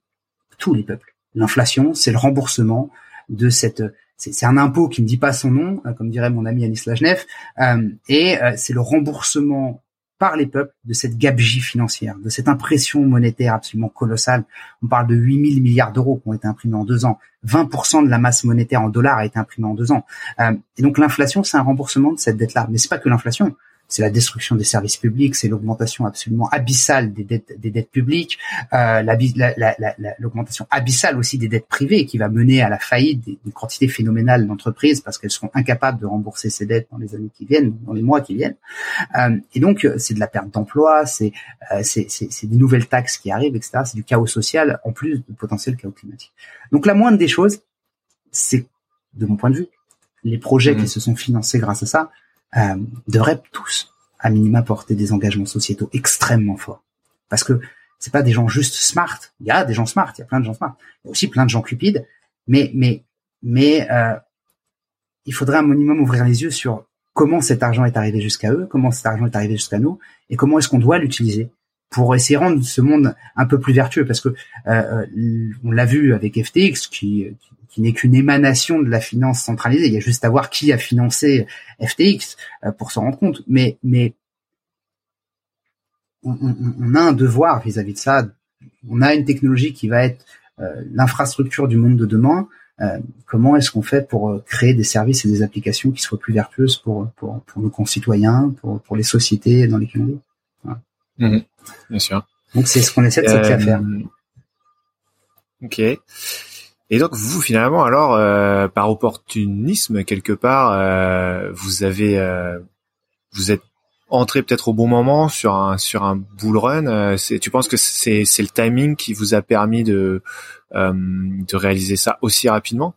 Tous les peuples. L'inflation, c'est le remboursement de cette c'est un impôt qui ne dit pas son nom, euh, comme dirait mon ami Anis Lajnev, euh, et euh, c'est le remboursement par les peuples de cette gabegie financière, de cette impression monétaire absolument colossale. On parle de 8000 milliards d'euros qui ont été imprimés en deux ans. 20% de la masse monétaire en dollars a été imprimée en deux ans. et donc l'inflation, c'est un remboursement de cette dette-là. Mais c'est pas que l'inflation c'est la destruction des services publics, c'est l'augmentation absolument abyssale des dettes, des dettes publiques, euh, l'augmentation abyssale aussi des dettes privées qui va mener à la faillite d'une quantité phénoménale d'entreprises parce qu'elles seront incapables de rembourser ces dettes dans les années qui viennent, dans les mois qui viennent. Euh, et donc c'est de la perte d'emploi, c'est euh, c'est des nouvelles taxes qui arrivent, etc. C'est du chaos social en plus du potentiel chaos climatique. Donc la moindre des choses, c'est de mon point de vue, les projets qui mmh. se sont financés grâce à ça, euh, devraient tous, à minima, porter des engagements sociétaux extrêmement forts. Parce que c'est pas des gens juste smart. Il y a des gens smart, il y a plein de gens smart. Il y a aussi plein de gens cupides. Mais, mais, mais euh, il faudrait un minimum ouvrir les yeux sur comment cet argent est arrivé jusqu'à eux, comment cet argent est arrivé jusqu'à nous, et comment est-ce qu'on doit l'utiliser pour essayer de rendre ce monde un peu plus vertueux. Parce que euh, euh on l'a vu avec FTX, qui, qui qui n'est qu'une émanation de la finance centralisée. Il y a juste à voir qui a financé FTX euh, pour s'en rendre compte. Mais, mais on, a un devoir vis-à-vis de ça. On a une technologie qui va être euh, l'infrastructure du monde de demain. Euh, comment est-ce qu'on fait pour créer des services et des applications qui soient plus vertueuses pour, pour, pour nos concitoyens, pour, pour les sociétés dans lesquelles on vit?
Mmh bien sûr.
Donc c'est ce qu'on essaie de faire.
Ok. Et donc vous finalement alors euh, par opportunisme quelque part euh, vous avez euh, vous êtes entré peut-être au bon moment sur un sur un bull run. c'est tu penses que c'est c'est le timing qui vous a permis de de réaliser ça aussi rapidement?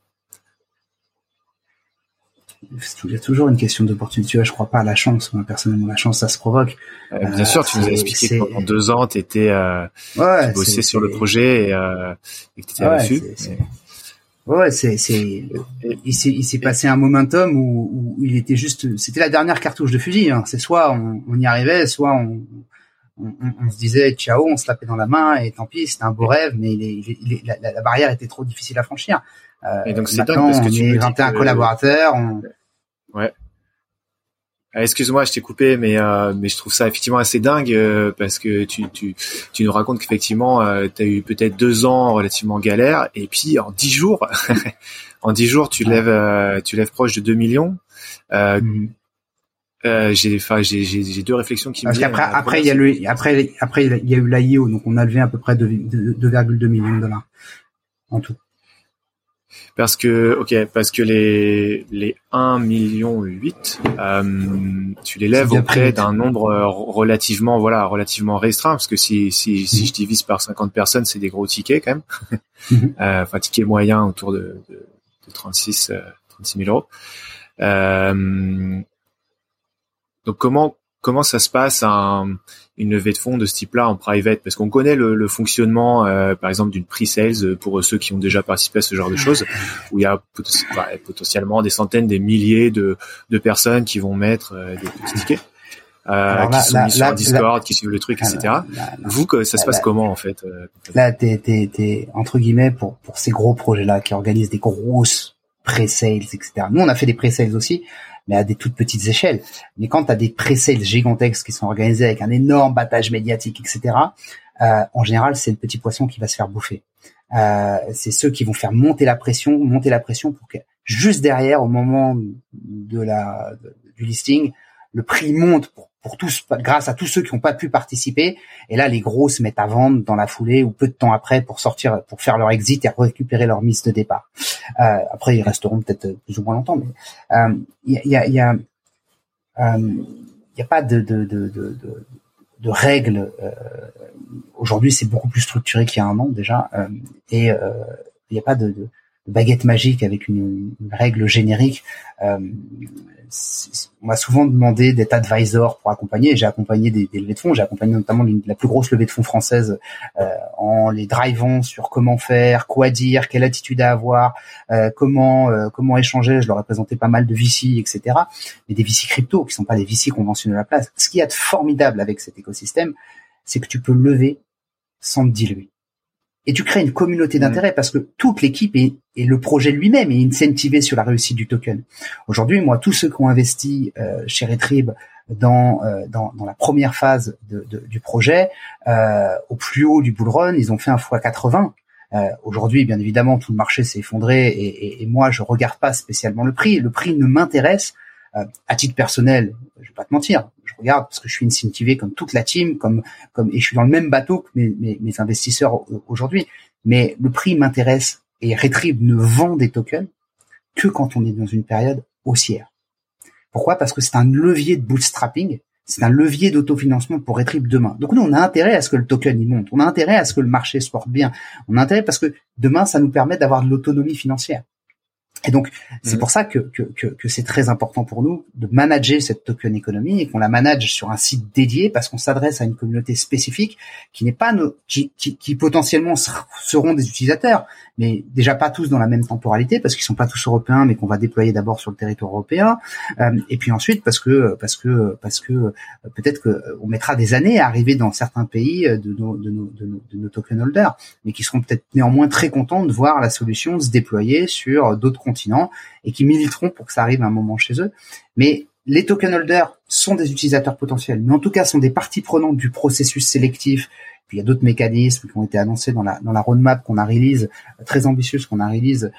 Il y a toujours une question d'opportunité. Je crois pas à la chance. Moi, personnellement, la chance, ça se provoque.
bien sûr, tu nous as expliqué que pendant deux ans, tu étais euh, ouais, tu bossais sur le projet et, euh, et que tu étais ouais, dessus.
Ouais, c'est, c'est, il s'est, il s'est passé un momentum où, où il était juste, c'était la dernière cartouche de fusil. Hein. C'est soit on, on, y arrivait, soit on, on, on, se disait ciao, on se tapait dans la main et tant pis, c'était un beau rêve, mais il est, il est, la, la, barrière était trop difficile à franchir. Euh, et donc c'est dingue parce que tu on est 21 collaborateurs. On...
Ouais. Ah, excuse-moi, je t'ai coupé, mais euh, mais je trouve ça effectivement assez dingue euh, parce que tu tu tu nous racontes qu'effectivement euh, tu as eu peut-être deux ans relativement galère et puis en dix jours, en dix jours tu lèves euh, tu lèves proche de 2 millions. Mm. j'ai enfin j'ai j'ai deux réflexions qui
parce me viennent. Après après il y a le après après il y a eu l'IEO donc on a levé à peu près 2,2 millions de dollars en tout
parce que ok parce que les les 1 million 8 euh, tu les lèves auprès d'un nombre euh, relativement voilà relativement restreint parce que si si, si mhm. je divise par 50 personnes c'est des gros tickets quand même mhm. euh, enfin tickets moyens autour de, de, de 36 euh, 36 000 euros euh, donc comment comment ça se passe un, une levée de fonds de ce type-là en private Parce qu'on connaît le, le fonctionnement, euh, par exemple, d'une pre-sales euh, pour ceux qui ont déjà participé à ce genre de choses, où il y a potentiellement des centaines, des milliers de, de personnes qui vont mettre euh, des petits tickets. Euh, qui sont mis sur Discord, qui suivent le truc, etc. Vous, que ça se passe comment en fait
Là, t'es, t'es, t'es entre guillemets pour pour ces gros projets-là qui organisent des grosses pré-sales, etc. Nous, on a fait des pré-sales aussi, mais à des toutes petites échelles. Mais quand tu as des pré-sales gigantesques qui sont organisés avec un énorme battage médiatique, etc., euh, en général, c'est le petit poisson qui va se faire bouffer. Euh, c'est ceux qui vont faire monter la pression, monter la pression pour que juste derrière, au moment de la du listing, le prix monte pour pour tous, grâce à tous ceux qui n'ont pas pu participer. Et là, les gros se mettent à vendre dans la foulée ou peu de temps après pour sortir, pour faire leur exit et récupérer leur mise de départ. Euh, après, ils resteront peut-être plus ou moins longtemps, mais il euh, y a, y a, euh, y a pas de, de, de, de, de règles. Euh, aujourd'hui, c'est beaucoup plus structuré qu'il y a un an déjà, euh, et il n'y a pas de, de, baguette magique avec une, une règle générique on m'a souvent demandé d'être advisor pour accompagner. J'ai accompagné des, des, levées de fonds. J'ai accompagné notamment la plus grosse levée de fonds française euh, en les drivant sur comment faire, quoi dire, quelle attitude à avoir, euh, comment euh, comment échanger. Je leur ai présenté pas mal de VC, etc. Mais des VC crypto qui sont pas des VC conventionnels à la place. Ce qui y a de formidable avec cet écosystème, c'est que tu peux lever sans te diluer et tu crées une communauté mmh. d'intérêt parce que toute l'équipe et, le projet lui-même est incentivé sur la réussite du token. Aujourd'hui, moi, tous ceux qui ont investi euh, chez Retrib dans, euh, dans, dans la première phase de, de, du projet, euh, au plus haut du bull run, ils ont fait un x 80. Euh, Aujourd'hui, bien évidemment, tout le marché s'est effondré et, et, et, moi, je regarde pas spécialement le prix. Le prix ne m'intéresse euh, à titre personnel. Je vais pas te mentir regarde parce que je suis incentivé comme toute la team, comme comme et je suis dans le même bateau que mes, mes, mes investisseurs aujourd'hui. Mais le prix m'intéresse et Retrieve ne vend des tokens que quand on est dans une période haussière. Pourquoi? Parce que c'est un levier de bootstrapping, c'est un levier d'autofinancement pour Retrieve demain. Donc nous, on a intérêt à ce que le token y monte, on a intérêt à ce que le marché se porte bien, on a intérêt parce que demain, ça nous permet d'avoir de l'autonomie financière. Et donc, c'est mhm. pour ça que, que, que, que c'est très important pour nous de manager cette token économie et qu'on la manage sur un site dédié parce qu'on s'adresse à une communauté spécifique qui n'est pas nos, qui, qui, qui, potentiellement seront des utilisateurs, mais déjà pas tous dans la même temporalité parce qu'ils sont pas tous européens, mais qu'on va déployer d'abord sur le territoire européen. Euh, et puis ensuite parce que parce que parce que euh, peut-être que on mettra des années à arriver dans certains pays de nos de nos, de nos, de nos token holders, mais qui seront peut-être néanmoins très contents de voir la solution se déployer sur d'autres et qui militeront pour que ça arrive à un moment chez eux. Mais les token holders sont des utilisateurs potentiels, mais en tout cas sont des parties prenantes du processus sélectif Puis il y a d'autres mécanismes qui ont été annoncés dans la dans la roadmap qu'on a release très ambitieuse qu'on a release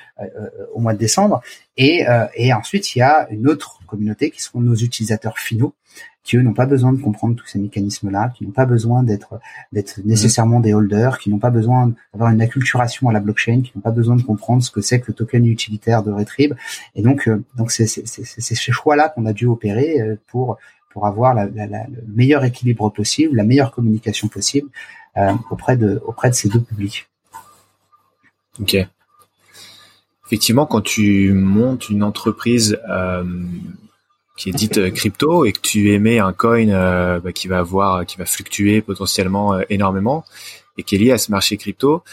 au mois de décembre. Et et ensuite il y a une autre communauté qui sont nos utilisateurs finaux qui eux n'ont pas besoin de comprendre tous ces mécanismes-là, qui n'ont pas besoin d'être d'être mhm. nécessairement des holders, qui n'ont pas besoin d'avoir une acculturation à la blockchain, qui n'ont pas besoin de comprendre ce que c'est que le token utilitaire de Retrib. Et donc euh, donc c'est c'est ces choix-là qu'on a dû opérer euh, pour pour avoir la, la, la, le meilleur équilibre possible, la meilleure communication possible euh, auprès de auprès de ces deux publics.
Ok. Effectivement, quand tu montes une entreprise euh, qui est dite euh, crypto et que tu émets un coin euh, bah, qui va avoir qui va fluctuer potentiellement euh, énormément et qui est lié à ce marché crypto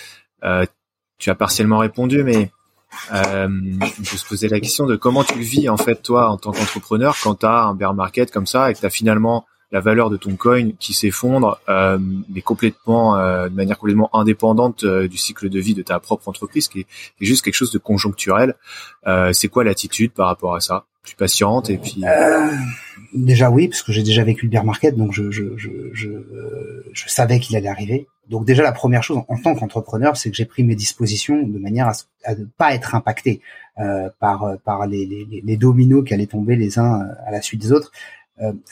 tu as partiellement répondu mais euh, je se posais la question de comment tu le vis en fait toi en tant qu'entrepreneur quand tu as un bear market comme ça et que tu as finalement la valeur de ton coin qui s'effondre, euh, mais complètement, euh, de manière complètement indépendante euh, du cycle de vie de ta propre entreprise, qui est, juste quelque chose de conjoncturel. Euh, c'est quoi l'attitude par rapport à ça? Tu patiente et puis.
déjà oui, parce que j'ai déjà vécu le bear market, donc je je je je, je savais qu'il allait arriver. Donc déjà la première chose en tant qu'entrepreneur, c'est que j'ai pris mes dispositions de manière à, à ne pas être impacté par par les, les, les dominos qui allaient tomber les uns à la suite des autres.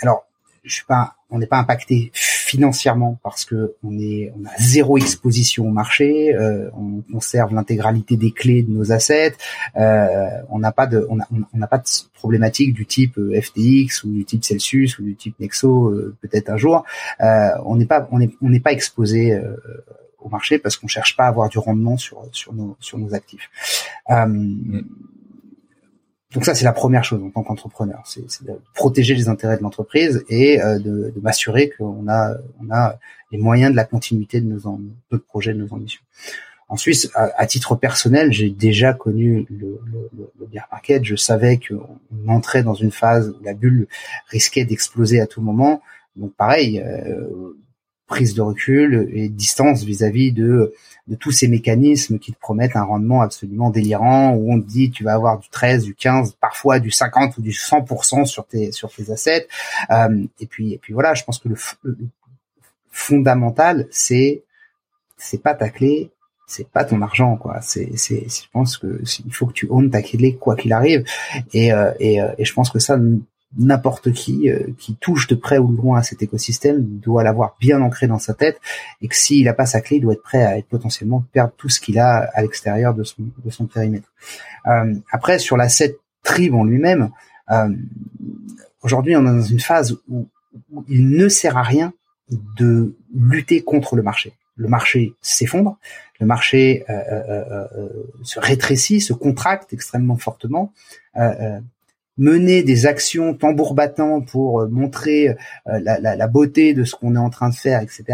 alors je suis pas, on n'est pas impacté financièrement parce que on est, on a zéro exposition au marché, euh, on conserve l'intégralité des clés de nos assets, euh, on n'a pas de, on n'a pas de problématique du type euh, FTX ou du type Celsius ou du type Nexo peut-être un jour. on n'est pas, on est, on n'est pas exposé au marché parce qu'on cherche pas à avoir du rendement sur sur nos sur nos actifs. Mm. Donc ça, c'est la première chose en tant qu'entrepreneur, c'est de protéger les intérêts de l'entreprise et euh, de, de m'assurer qu'on a, on a les moyens de la continuité de nos, notre projets, de nos ambitions. Ensuite, à, à titre personnel, j'ai déjà connu le, le, le, bear market. Je savais qu'on entrait dans une phase où la bulle risquait d'exploser à tout moment. Donc pareil, euh, prise de recul et distance vis-à-vis de, de tous ces mécanismes qui te promettent un rendement absolument délirant où on te dit tu vas avoir du 13, du 15, parfois du 50 ou du 100% sur tes sur tes assets. Euh, et puis et puis voilà, je pense que le, fondamental c'est c'est pas ta clé, c'est pas ton argent quoi. C'est c'est je pense que il faut que tu owns ta clé quoi qu'il arrive. Et euh, et, euh, et je pense que ça n'importe qui euh, qui touche de près ou de loin à cet écosystème doit l'avoir bien ancré dans sa tête et que s'il n'a pas sa clé, il doit être prêt à être potentiellement perdre tout ce qu'il a à l'extérieur de son périmètre. Euh, après sur l'asset tribe en lui-même, euh, aujourd'hui on est dans une phase où, il ne sert à rien de lutter contre le marché. Le marché s'effondre, le marché se rétrécit, se contracte extrêmement fortement mener des actions tambour battant pour euh, montrer euh, la, la, la, beauté de ce qu'on est en train de faire, etc.,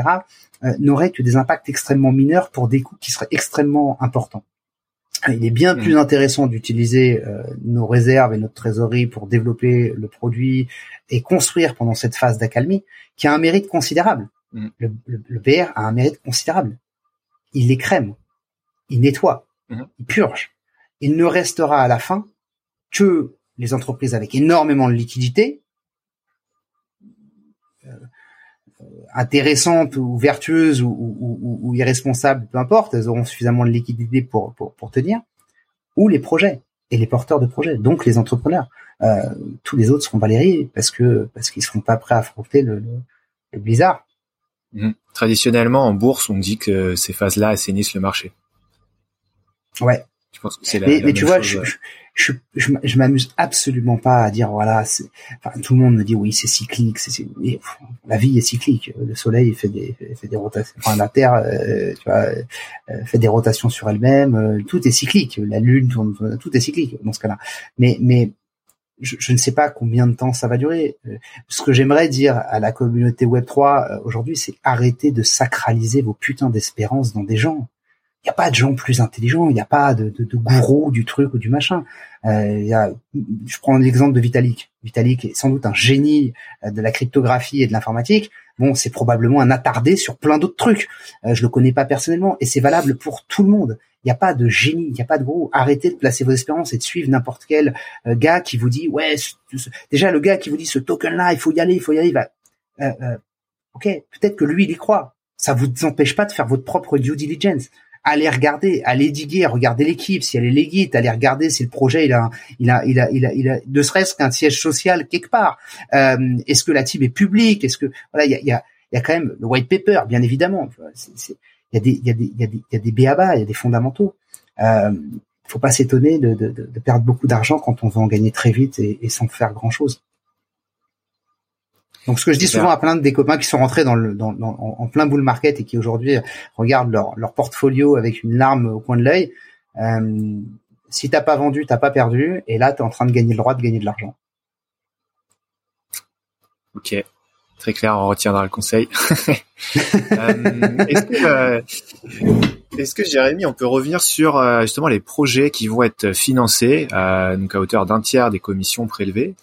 euh, n'aurait que des impacts extrêmement mineurs pour des coûts qui seraient extrêmement importants. Il est bien mmh. plus intéressant d'utiliser nos réserves et notre trésorerie pour développer le produit et construire pendant cette phase d'accalmie, qui a un mérite considérable. Mmh. Le, le, BR a un mérite considérable. Il les crème, il nettoie, mmh. il purge. Il ne restera à la fin que les entreprises avec énormément de liquidités, euh, intéressantes ou vertueuses ou, ou, ou, irresponsables, peu importe, elles auront suffisamment de liquidités pour, pour, pour, tenir, ou les projets et les porteurs de projets, donc les entrepreneurs. Euh, tous les autres seront balayés parce que parce qu'ils seront pas prêts à affronter le, le, blizzard.
Mmh. Traditionnellement, en bourse, on dit que ces phases-là assainissent le marché.
Ouais.
Je pense que c'est
la, mais, tu vois, je, je, je, m'amuse absolument pas à dire voilà enfin, tout le monde me dit oui c'est cyclique c'est la vie est cyclique. Le soleil fait des fait des rotations enfin la terre euh, tu vois euh, fait des rotations sur elle-même euh, tout est cyclique. La lune tourne tout est cyclique dans ce cas-là. Mais mais je, je, ne sais pas combien de temps ça va durer. Ce que j'aimerais dire à la communauté Web 3 aujourd'hui, c'est arrêter de sacraliser vos putains d'espérances dans des gens il n'y a pas de gens plus intelligents, il n'y a pas de, de, de gourou du truc ou du machin. Euh, y a, je prends l'exemple de Vitalik. Vitalik est sans doute un génie euh, de la cryptographie et de l'informatique. Bon, c'est probablement un attardé sur plein d'autres trucs. Euh, je le connais pas personnellement et c'est valable pour tout le monde. Il n'y a pas de génie, il n'y a pas de gourou. Arrêtez de placer vos espérances et de suivre n'importe quel euh, gars qui vous dit ouais, déjà le gars qui vous dit ce token-là, il faut y aller, il faut y aller. Euh, ok, peut-être que lui il y croit, ça vous empêche pas de faire votre propre due diligence allez regarder, allez diguer, regardez l'équipe, si elle est légite, allez regarder si le projet il a, il a, il a, il a, il a, ne serait-ce qu'un siège social quelque part. Euh, est-ce que la team est publique? Est-ce que voilà, il y a, il y a, y a quand même le white paper, bien évidemment. Il y a des, il y a des, il y a des, il y a des il y a des fondamentaux. Euh, faut pas s'étonner de, de, de, perdre beaucoup d'argent quand on veut en gagner très vite et, et sans faire grand chose. Donc ce que je dis souvent à plein de des copains qui sont rentrés dans le dans, en, plein bull market et qui aujourd'hui regardent leur, leur portfolio avec une larme au coin de l'œil, euh, si t'as pas vendu, t'as pas perdu, et là tu es en train de gagner le droit de gagner de l'argent.
Ok, très clair, on retiendra le conseil. euh, est-ce que euh, est-ce que Jérémy, on peut revenir sur euh, justement les projets qui vont être financés, euh, donc à hauteur d'un tiers des commissions prélevées?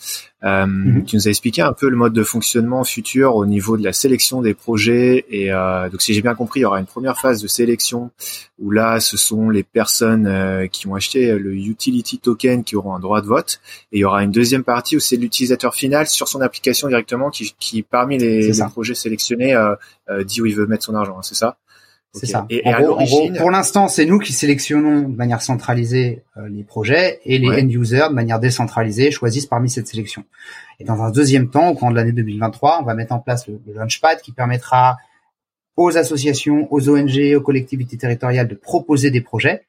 Euh, mhm. Tu nous as expliqué un peu le mode de fonctionnement futur au niveau de la sélection des projets et donc si j'ai bien compris, il y aura une première phase de sélection où là, ce sont les personnes qui ont acheté le utility token qui auront un droit de vote et il y aura une deuxième partie où c'est l'utilisateur final sur son application directement qui, qui parmi les, les projets sélectionnés dit où il veut mettre son argent, hein, c'est ça?
C'est ça. Et, pour l'instant, c'est nous qui sélectionnons de manière centralisée euh, les projets et les end users de manière décentralisée choisissent parmi cette sélection. Et dans un deuxième temps, au cours de l'année 2023, on va mettre en place le, Launchpad qui permettra aux associations, aux ONG, aux collectivités territoriales de proposer des projets.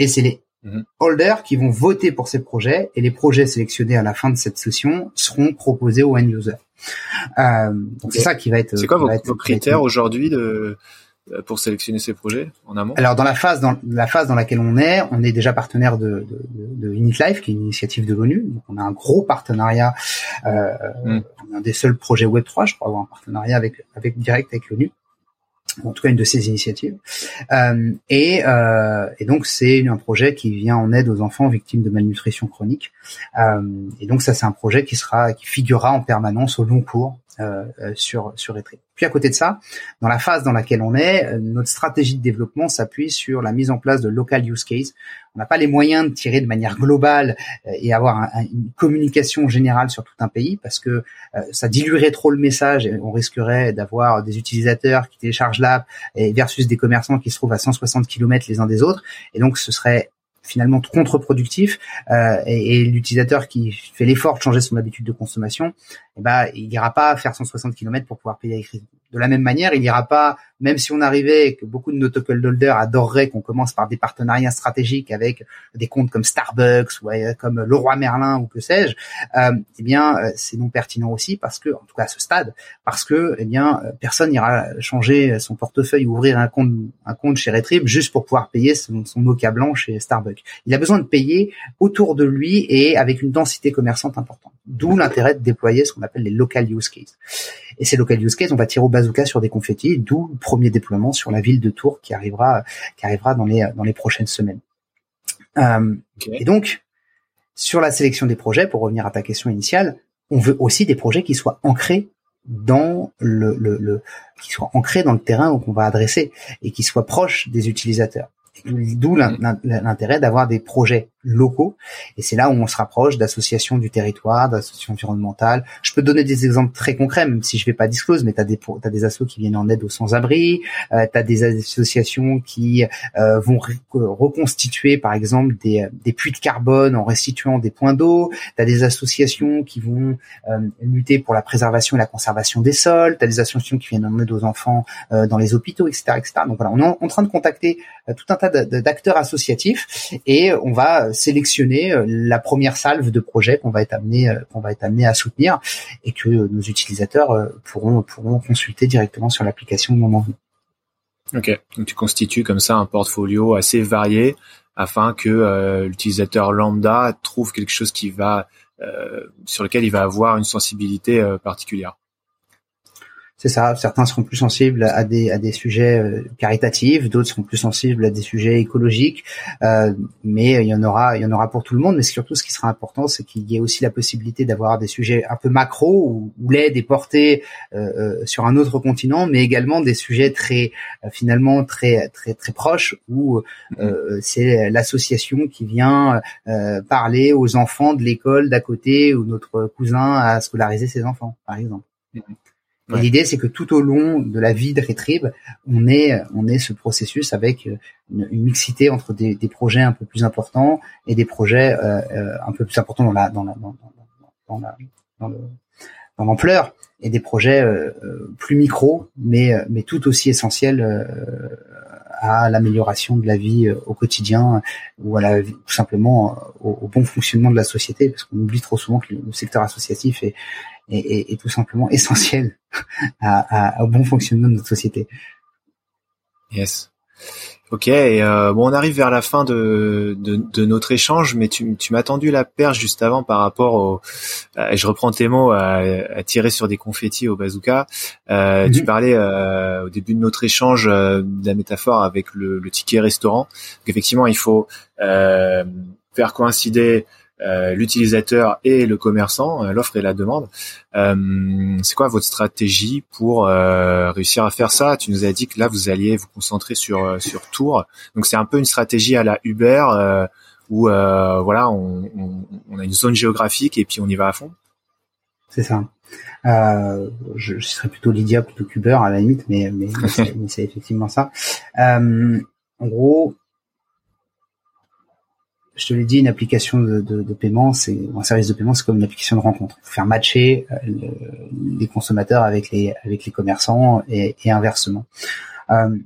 Et c'est les mhm. holders qui vont voter pour ces projets et les projets sélectionnés à la fin de cette session seront proposés aux end users. Euh, donc c'est ça qui va être.
C'est quoi vos, critères aujourd'hui de pour sélectionner ces projets en amont?
Alors dans la phase dans la phase dans laquelle on est, on est déjà partenaire de, de, de, Init Life, qui est une initiative de l'ONU. Donc on a un gros partenariat, euh, hmm. un des seuls projets Web 3, je crois, avoir un partenariat avec avec direct avec l'ONU en tout cas une de ces initiatives. Euh, et, euh, et, donc c'est un projet qui vient en aide aux enfants victimes de malnutrition chronique. Euh, et donc ça c'est un projet qui sera qui figurera en permanence au long cours euh, euh, sur sur Etrip. Puis à côté de ça, dans la phase dans laquelle on est, notre stratégie de développement s'appuie sur la mise en place de local use case. On n'a pas les moyens de tirer de manière globale et avoir une communication générale sur tout un pays parce que ça diluerait trop le message et on risquerait d'avoir des utilisateurs qui téléchargent l'app versus des commerçants qui se trouvent à 160 km les uns des autres. Et donc ce serait finalement contre-productif euh, et, et l'utilisateur qui fait l'effort de changer son habitude de consommation, eh ben, il n'ira pas faire 160 km pour pouvoir payer avec de la même manière, il n'ira pas, même si on arrivait, que beaucoup de nos token holders adoreraient qu'on commence par des partenariats stratégiques avec des comptes comme Starbucks ou euh, comme Leroy Merlin ou que sais-je, euh, eh bien, euh, c'est non pertinent aussi parce que, en tout cas à ce stade, parce que, eh bien, personne n'ira changer son portefeuille ou ouvrir un compte, un compte chez Retrib juste pour pouvoir payer son, son blanc chez Starbucks. Il a besoin de payer autour de lui et avec une densité commerçante importante. D'où l'intérêt de déployer ce qu'on appelle les local use cases. Et ces local use cases, on va tirer au bazooka sur des confettis, d'où le premier déploiement sur la ville de Tours qui arrivera, qui arrivera dans les, dans les prochaines semaines. Euh, Et donc, sur la sélection des projets, pour revenir à ta question initiale, on veut aussi des projets qui soient ancrés dans le, le, le qui soient ancrés dans le terrain qu'on va adresser et qui soient proches des utilisateurs. D'où l'intérêt d'avoir des projets locaux. Et c'est là où on se rapproche d'associations du territoire, d'associations environnementales. Je peux donner des exemples très concrets, même si je vais pas disclose, mais tu as des, as des assos qui viennent en aide aux sans-abri, euh, tu as des associations qui euh, vont reconstituer, par exemple, des, des, puits de carbone en restituant des points d'eau, tu as des associations qui vont euh, lutter pour la préservation et la conservation des sols, tu as des associations qui viennent en aide aux enfants euh, dans les hôpitaux, etc., etc. Donc voilà, on est en train de contacter tout un tas d'acteurs associatifs et on va sélectionner euh, la première salve de projets qu'on va être amené euh, qu'on va être à soutenir et que nos utilisateurs euh, pourront pourront consulter directement sur l'application au moment venu.
Ok, donc tu constitues comme ça un portfolio assez varié afin que l'utilisateur lambda trouve quelque chose qui va sur lequel il va avoir une sensibilité particulière
c'est ça. Certains seront plus sensibles à des à des sujets euh, caritatifs, d'autres seront plus sensibles à des sujets écologiques. Euh, mais il y en aura il y en aura pour tout le monde. Mais surtout, ce qui sera important, c'est qu'il y ait aussi la possibilité d'avoir des sujets un peu macro où, l'aide est portée euh, sur un autre continent, mais également des sujets très finalement très très très proches où c'est l'association qui vient parler aux enfants de l'école d'à côté où notre cousin a scolarisé ses enfants, par exemple. Mm-hmm. L'idée, c'est que tout au long de la vie de Retrib, on est, on est ce processus avec une, mixité entre des, des, projets un peu plus importants et des projets euh, euh, un peu plus importants dans la, dans la, dans, dans, la, dans le, dans l'ampleur et des projets euh, plus micro, mais mais tout aussi essentiels à l'amélioration de la vie au quotidien ou à la tout simplement au, au, bon fonctionnement de la société, parce qu'on oublie trop souvent que le secteur associatif est est, tout simplement essentiel à, au bon fonctionnement de notre société.
Yes. Ok, et euh, bon, on arrive vers la fin de, de, notre échange, mais tu, tu m'as tendu la perche juste avant par rapport au, euh, je reprends tes mots, à, à, tirer sur des confettis au bazooka. Euh, Tu mhm. parlais euh, au début de notre échange de la métaphore avec le, le ticket restaurant. Donc effectivement, il faut faire coïncider euh, l'utilisateur et le commerçant, euh, l'offre et la demande. Euh, c'est quoi votre stratégie pour réussir à faire ça? Tu nous as dit que là vous alliez vous concentrer sur sur Tours, donc c'est un peu une stratégie à la Uber où voilà on, on, a une zone géographique et puis on y va à fond?
C'est ça. Euh, je, je, serais plutôt Lydia plutôt qu'Uber à la limite, mais mais, mais c'est effectivement ça. Euh, en gros, je te l'ai dit, une application de, de, de paiement, c'est un service de paiement, c'est comme une application de rencontre. Il faut faire matcher euh, les consommateurs avec les avec les commerçants et, et inversement. Euh,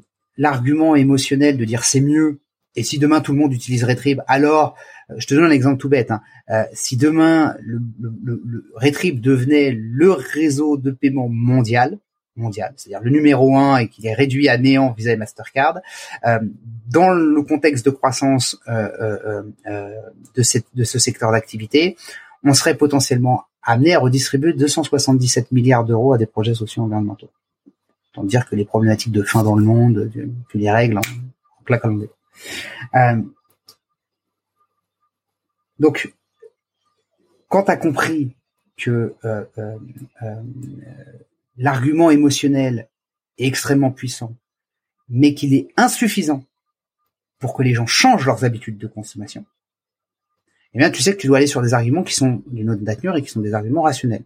L'argument émotionnel de dire c'est mieux et si demain tout le monde utilise Retrib, alors euh, je te donne un exemple tout bête. Hein, euh, si demain le, le, le Retrib devenait le réseau de paiement mondial, mondial, c'est-à-dire le numéro un et qu'il est réduit à néant et Mastercard, euh, dans le contexte de croissance euh, euh, euh, de, cette, de ce secteur d'activité, on serait potentiellement amené à redistribuer 277 milliards d'euros à des projets sociaux environnementaux. Tant dire que les problématiques de faim dans le monde, que les règles en, en plaque euh, donc, quand tu as compris que euh, euh, l'argument émotionnel est extrêmement puissant, mais qu'il est insuffisant pour que les gens changent leurs habitudes de consommation, eh bien, tu sais que tu dois aller sur des arguments qui sont d'une autre nature et qui sont des arguments rationnels.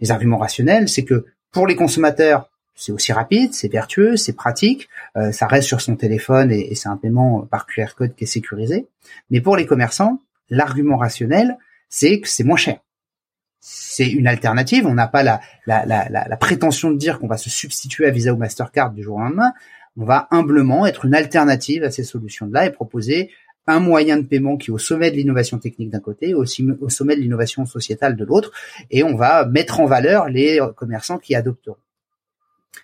Les arguments rationnels, c'est que pour les consommateurs, c'est aussi rapide, c'est vertueux, c'est pratique, euh, ça reste sur son téléphone et, et c'est un paiement par QR code qui est sécurisé. Mais pour les commerçants, l'argument rationnel, c'est que c'est moins cher c'est une alternative. On n'a pas la, la, prétention de dire qu'on va se substituer à Visa ou Mastercard du jour au lendemain. On va humblement être une alternative à ces solutions-là et proposer un moyen de paiement qui est au sommet de l'innovation technique d'un côté, aussi au sommet de l'innovation sociétale de l'autre, et on va mettre en valeur les commerçants qui adopteront.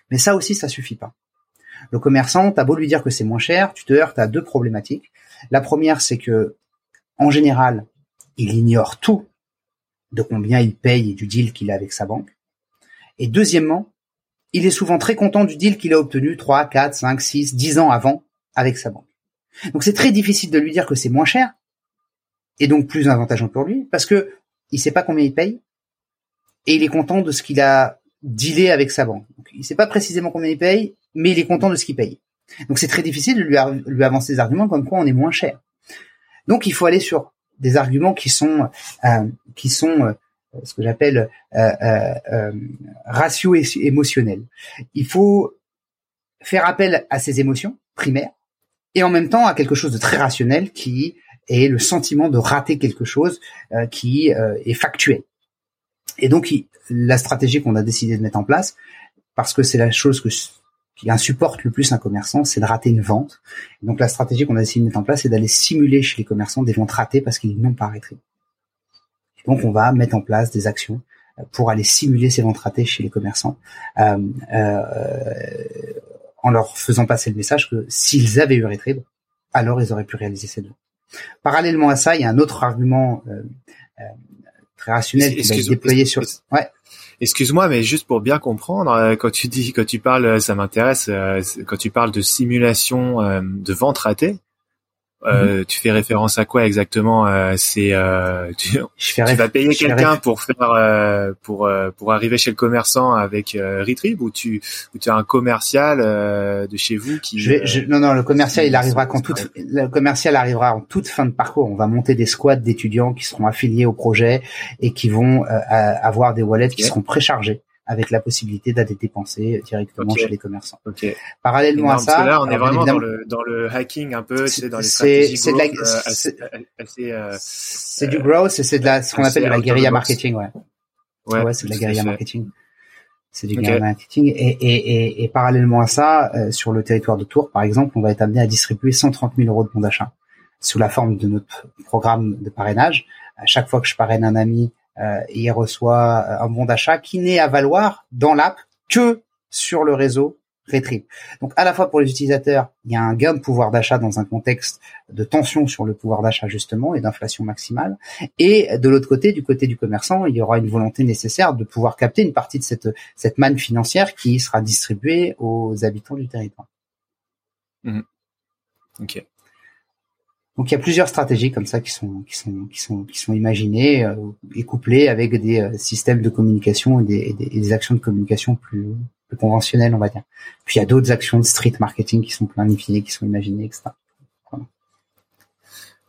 Mais ça aussi, ça suffit pas. Le commerçant, t'as beau lui dire que c'est moins cher, tu te heurtes à deux problématiques. La première, c'est que, en général, il ignore tout de combien il paye et du deal qu'il a avec sa banque. Et deuxièmement, il est souvent très content du deal qu'il a obtenu 3, 4, 5, 6, 10 ans avant avec sa banque. Donc c'est très difficile de lui dire que c'est moins cher et donc plus avantageux pour lui parce que il sait pas combien il paye et il est content de ce qu'il a dealé avec sa banque. Donc, il sait pas précisément combien il paye, mais il est content de ce qu'il paye. Donc c'est très difficile de lui, lui avancer des arguments comme quoi on est moins cher. Donc il faut aller sur des arguments qui sont euh, qui sont euh, ce que j'appelle euh, ratio émotionnel. Il faut faire appel à ces émotions primaires et en même temps à quelque chose de très rationnel qui est le sentiment de rater quelque chose qui est factuel. Et donc la stratégie qu'on a décidé de mettre en place, parce que c'est la chose que qui insupporte le plus un commerçant, c'est de rater une vente. Donc la stratégie qu'on a décidé de mettre en place, c'est d'aller simuler chez les commerçants des ventes ratées parce qu'ils n'ont pas arrêté. donc on va mettre en place des actions euh, pour aller simuler ces ventes ratées chez les commerçants, euh, euh, en leur faisant passer le message que s'ils avaient eu Retrib, alors ils auraient pu réaliser cette vente. Parallèlement à ça, il y a un autre argument très rationnel qui va être déployé sur.
Ouais. Excuse-moi, mais juste pour bien comprendre, euh, quand tu dis, quand tu parles, euh, ça m'intéresse, euh, quand tu parles de simulation de vente ratée, euh, tu fais référence à quoi exactement euh, C'est euh, tu, tu vas payer quelqu'un pour faire pour pour arriver chez le commerçant avec Retrib ou tu ou tu as un commercial de chez vous qui
je je, non non le commercial il arrivera quand toute le commercial arrivera en toute fin de parcours. On va monter des squads d'étudiants qui seront affiliés au projet et qui vont avoir des wallets qui seront préchargés avec la possibilité d'aller dépenser directement chez les commerçants.
Okay.
Parallèlement à ça,
là, on est vraiment dans le, dans le hacking un peu, c'est dans les stratégies c'est
c'est du growth, c'est de la ce qu'on appelle de la guérilla marketing, ouais. Ouais, ouais c'est de la guérilla marketing. C'est du okay. marketing. Et, et, et, et, parallèlement à ça, euh, sur le territoire de Tours, par exemple, on va être amené à distribuer 130 000 euros de bons d'achat sous la forme de notre programme de parrainage. À chaque fois que je parraine un ami, euh, il reçoit euh, un bon d'achat qui n'est à valoir dans l'app que sur le réseau Retrip. Donc à la fois pour les utilisateurs, il y a un gain de pouvoir d'achat dans un contexte de tension sur le pouvoir d'achat justement et d'inflation maximale. Et de l'autre côté, du côté du commerçant, il y aura une volonté nécessaire de pouvoir capter une partie de cette, cette manne financière qui sera distribuée aux habitants du territoire.
Mmh.
Donc il y a plusieurs stratégies comme ça qui sont qui sont qui sont qui sont imaginées euh, et couplées avec des euh, systèmes de communication et des, et des, actions de communication plus conventionnel, on va dire. Puis il y a d'autres actions de street marketing qui sont planifiées, qui sont imaginées, etc.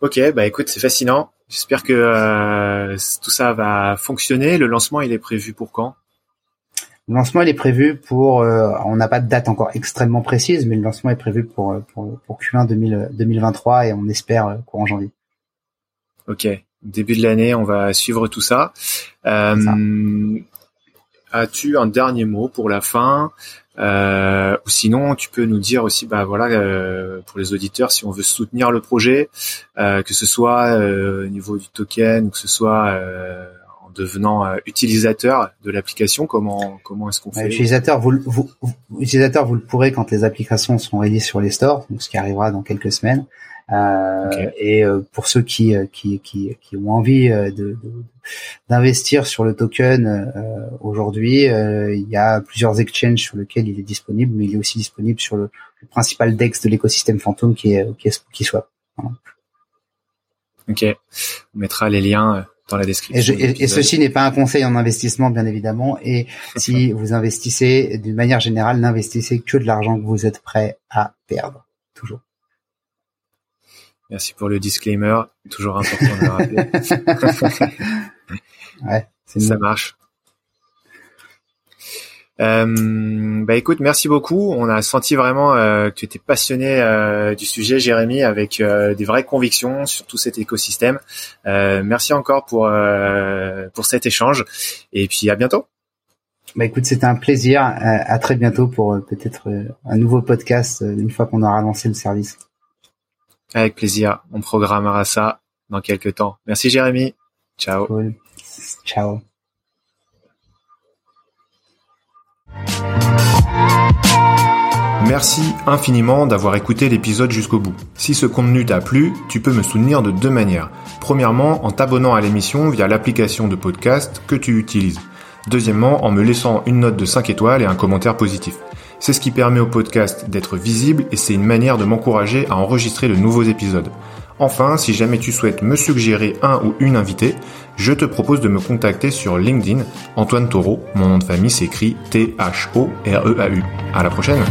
Ok, bah écoute, c'est fascinant. J'espère que euh, tout ça va fonctionner. Le lancement, il est prévu pour quand?
Le lancement, il est prévu pour. Euh, on n'a pas de date encore extrêmement précise, mais le lancement est prévu pour pour, pour Q1 2023 et on espère courant janvier.
Ok, début de l'année, on va suivre tout ça. Euh, As-tu un dernier mot pour la fin? Euh, ou sinon, tu peux nous dire aussi, bah voilà, euh, pour les auditeurs, si on veut soutenir le projet, euh, que ce soit au niveau du token ou que ce soit en devenant utilisateur de l'application, comment comment est-ce qu'on bah, fait?
Utilisateur, vous, vous, utilisateur, vous le pourrez quand les applications seront ready sur les stores, donc ce qui arrivera dans quelques semaines. Euh, et euh, pour ceux qui, euh, qui, qui, qui ont envie de, d'investir sur le token aujourd'hui, il y a plusieurs exchanges sur lesquels il est disponible, mais il est aussi disponible sur le, principal DEX de l'écosystème Phantom qui est qui, est, qui soit.
Ok, on mettra les liens dans la description.
Et, et, ceci n'est pas un conseil en investissement, bien évidemment. Et si vous investissez, d'une manière générale, n'investissez que de l'argent que vous êtes prêt à perdre, toujours.
Merci pour le disclaimer, toujours important de le rappeler.
ouais,
ça marche. Euh, bah écoute, merci beaucoup. On a senti vraiment euh, que tu étais passionné euh, du sujet, Jérémy, avec euh, des vraies convictions sur tout cet écosystème. Euh, merci encore pour pour cet échange et puis à bientôt.
Bah écoute, c'était un plaisir. à très bientôt pour peut-être un nouveau podcast une fois qu'on aura lancé le service.
Avec plaisir. On programmera ça dans quelques temps. Merci Jérémy. Ciao.
Ciao.
Merci infiniment d'avoir écouté l'épisode jusqu'au bout. Si ce contenu t'a plu, tu peux me soutenir de deux manières. Premièrement, en t'abonnant à l'émission via l'application de podcast que tu utilises. Deuxièmement, en me laissant une note de 5 étoiles et un commentaire positif. C'est ce qui permet au podcast d'être visible et c'est une manière de m'encourager à enregistrer de nouveaux épisodes. Enfin, si jamais tu souhaites me suggérer un ou une invitée, je te propose de me contacter sur LinkedIn, Antoine Taureau, mon nom de famille s'écrit T-H-O-R-E-A-U. À la prochaine!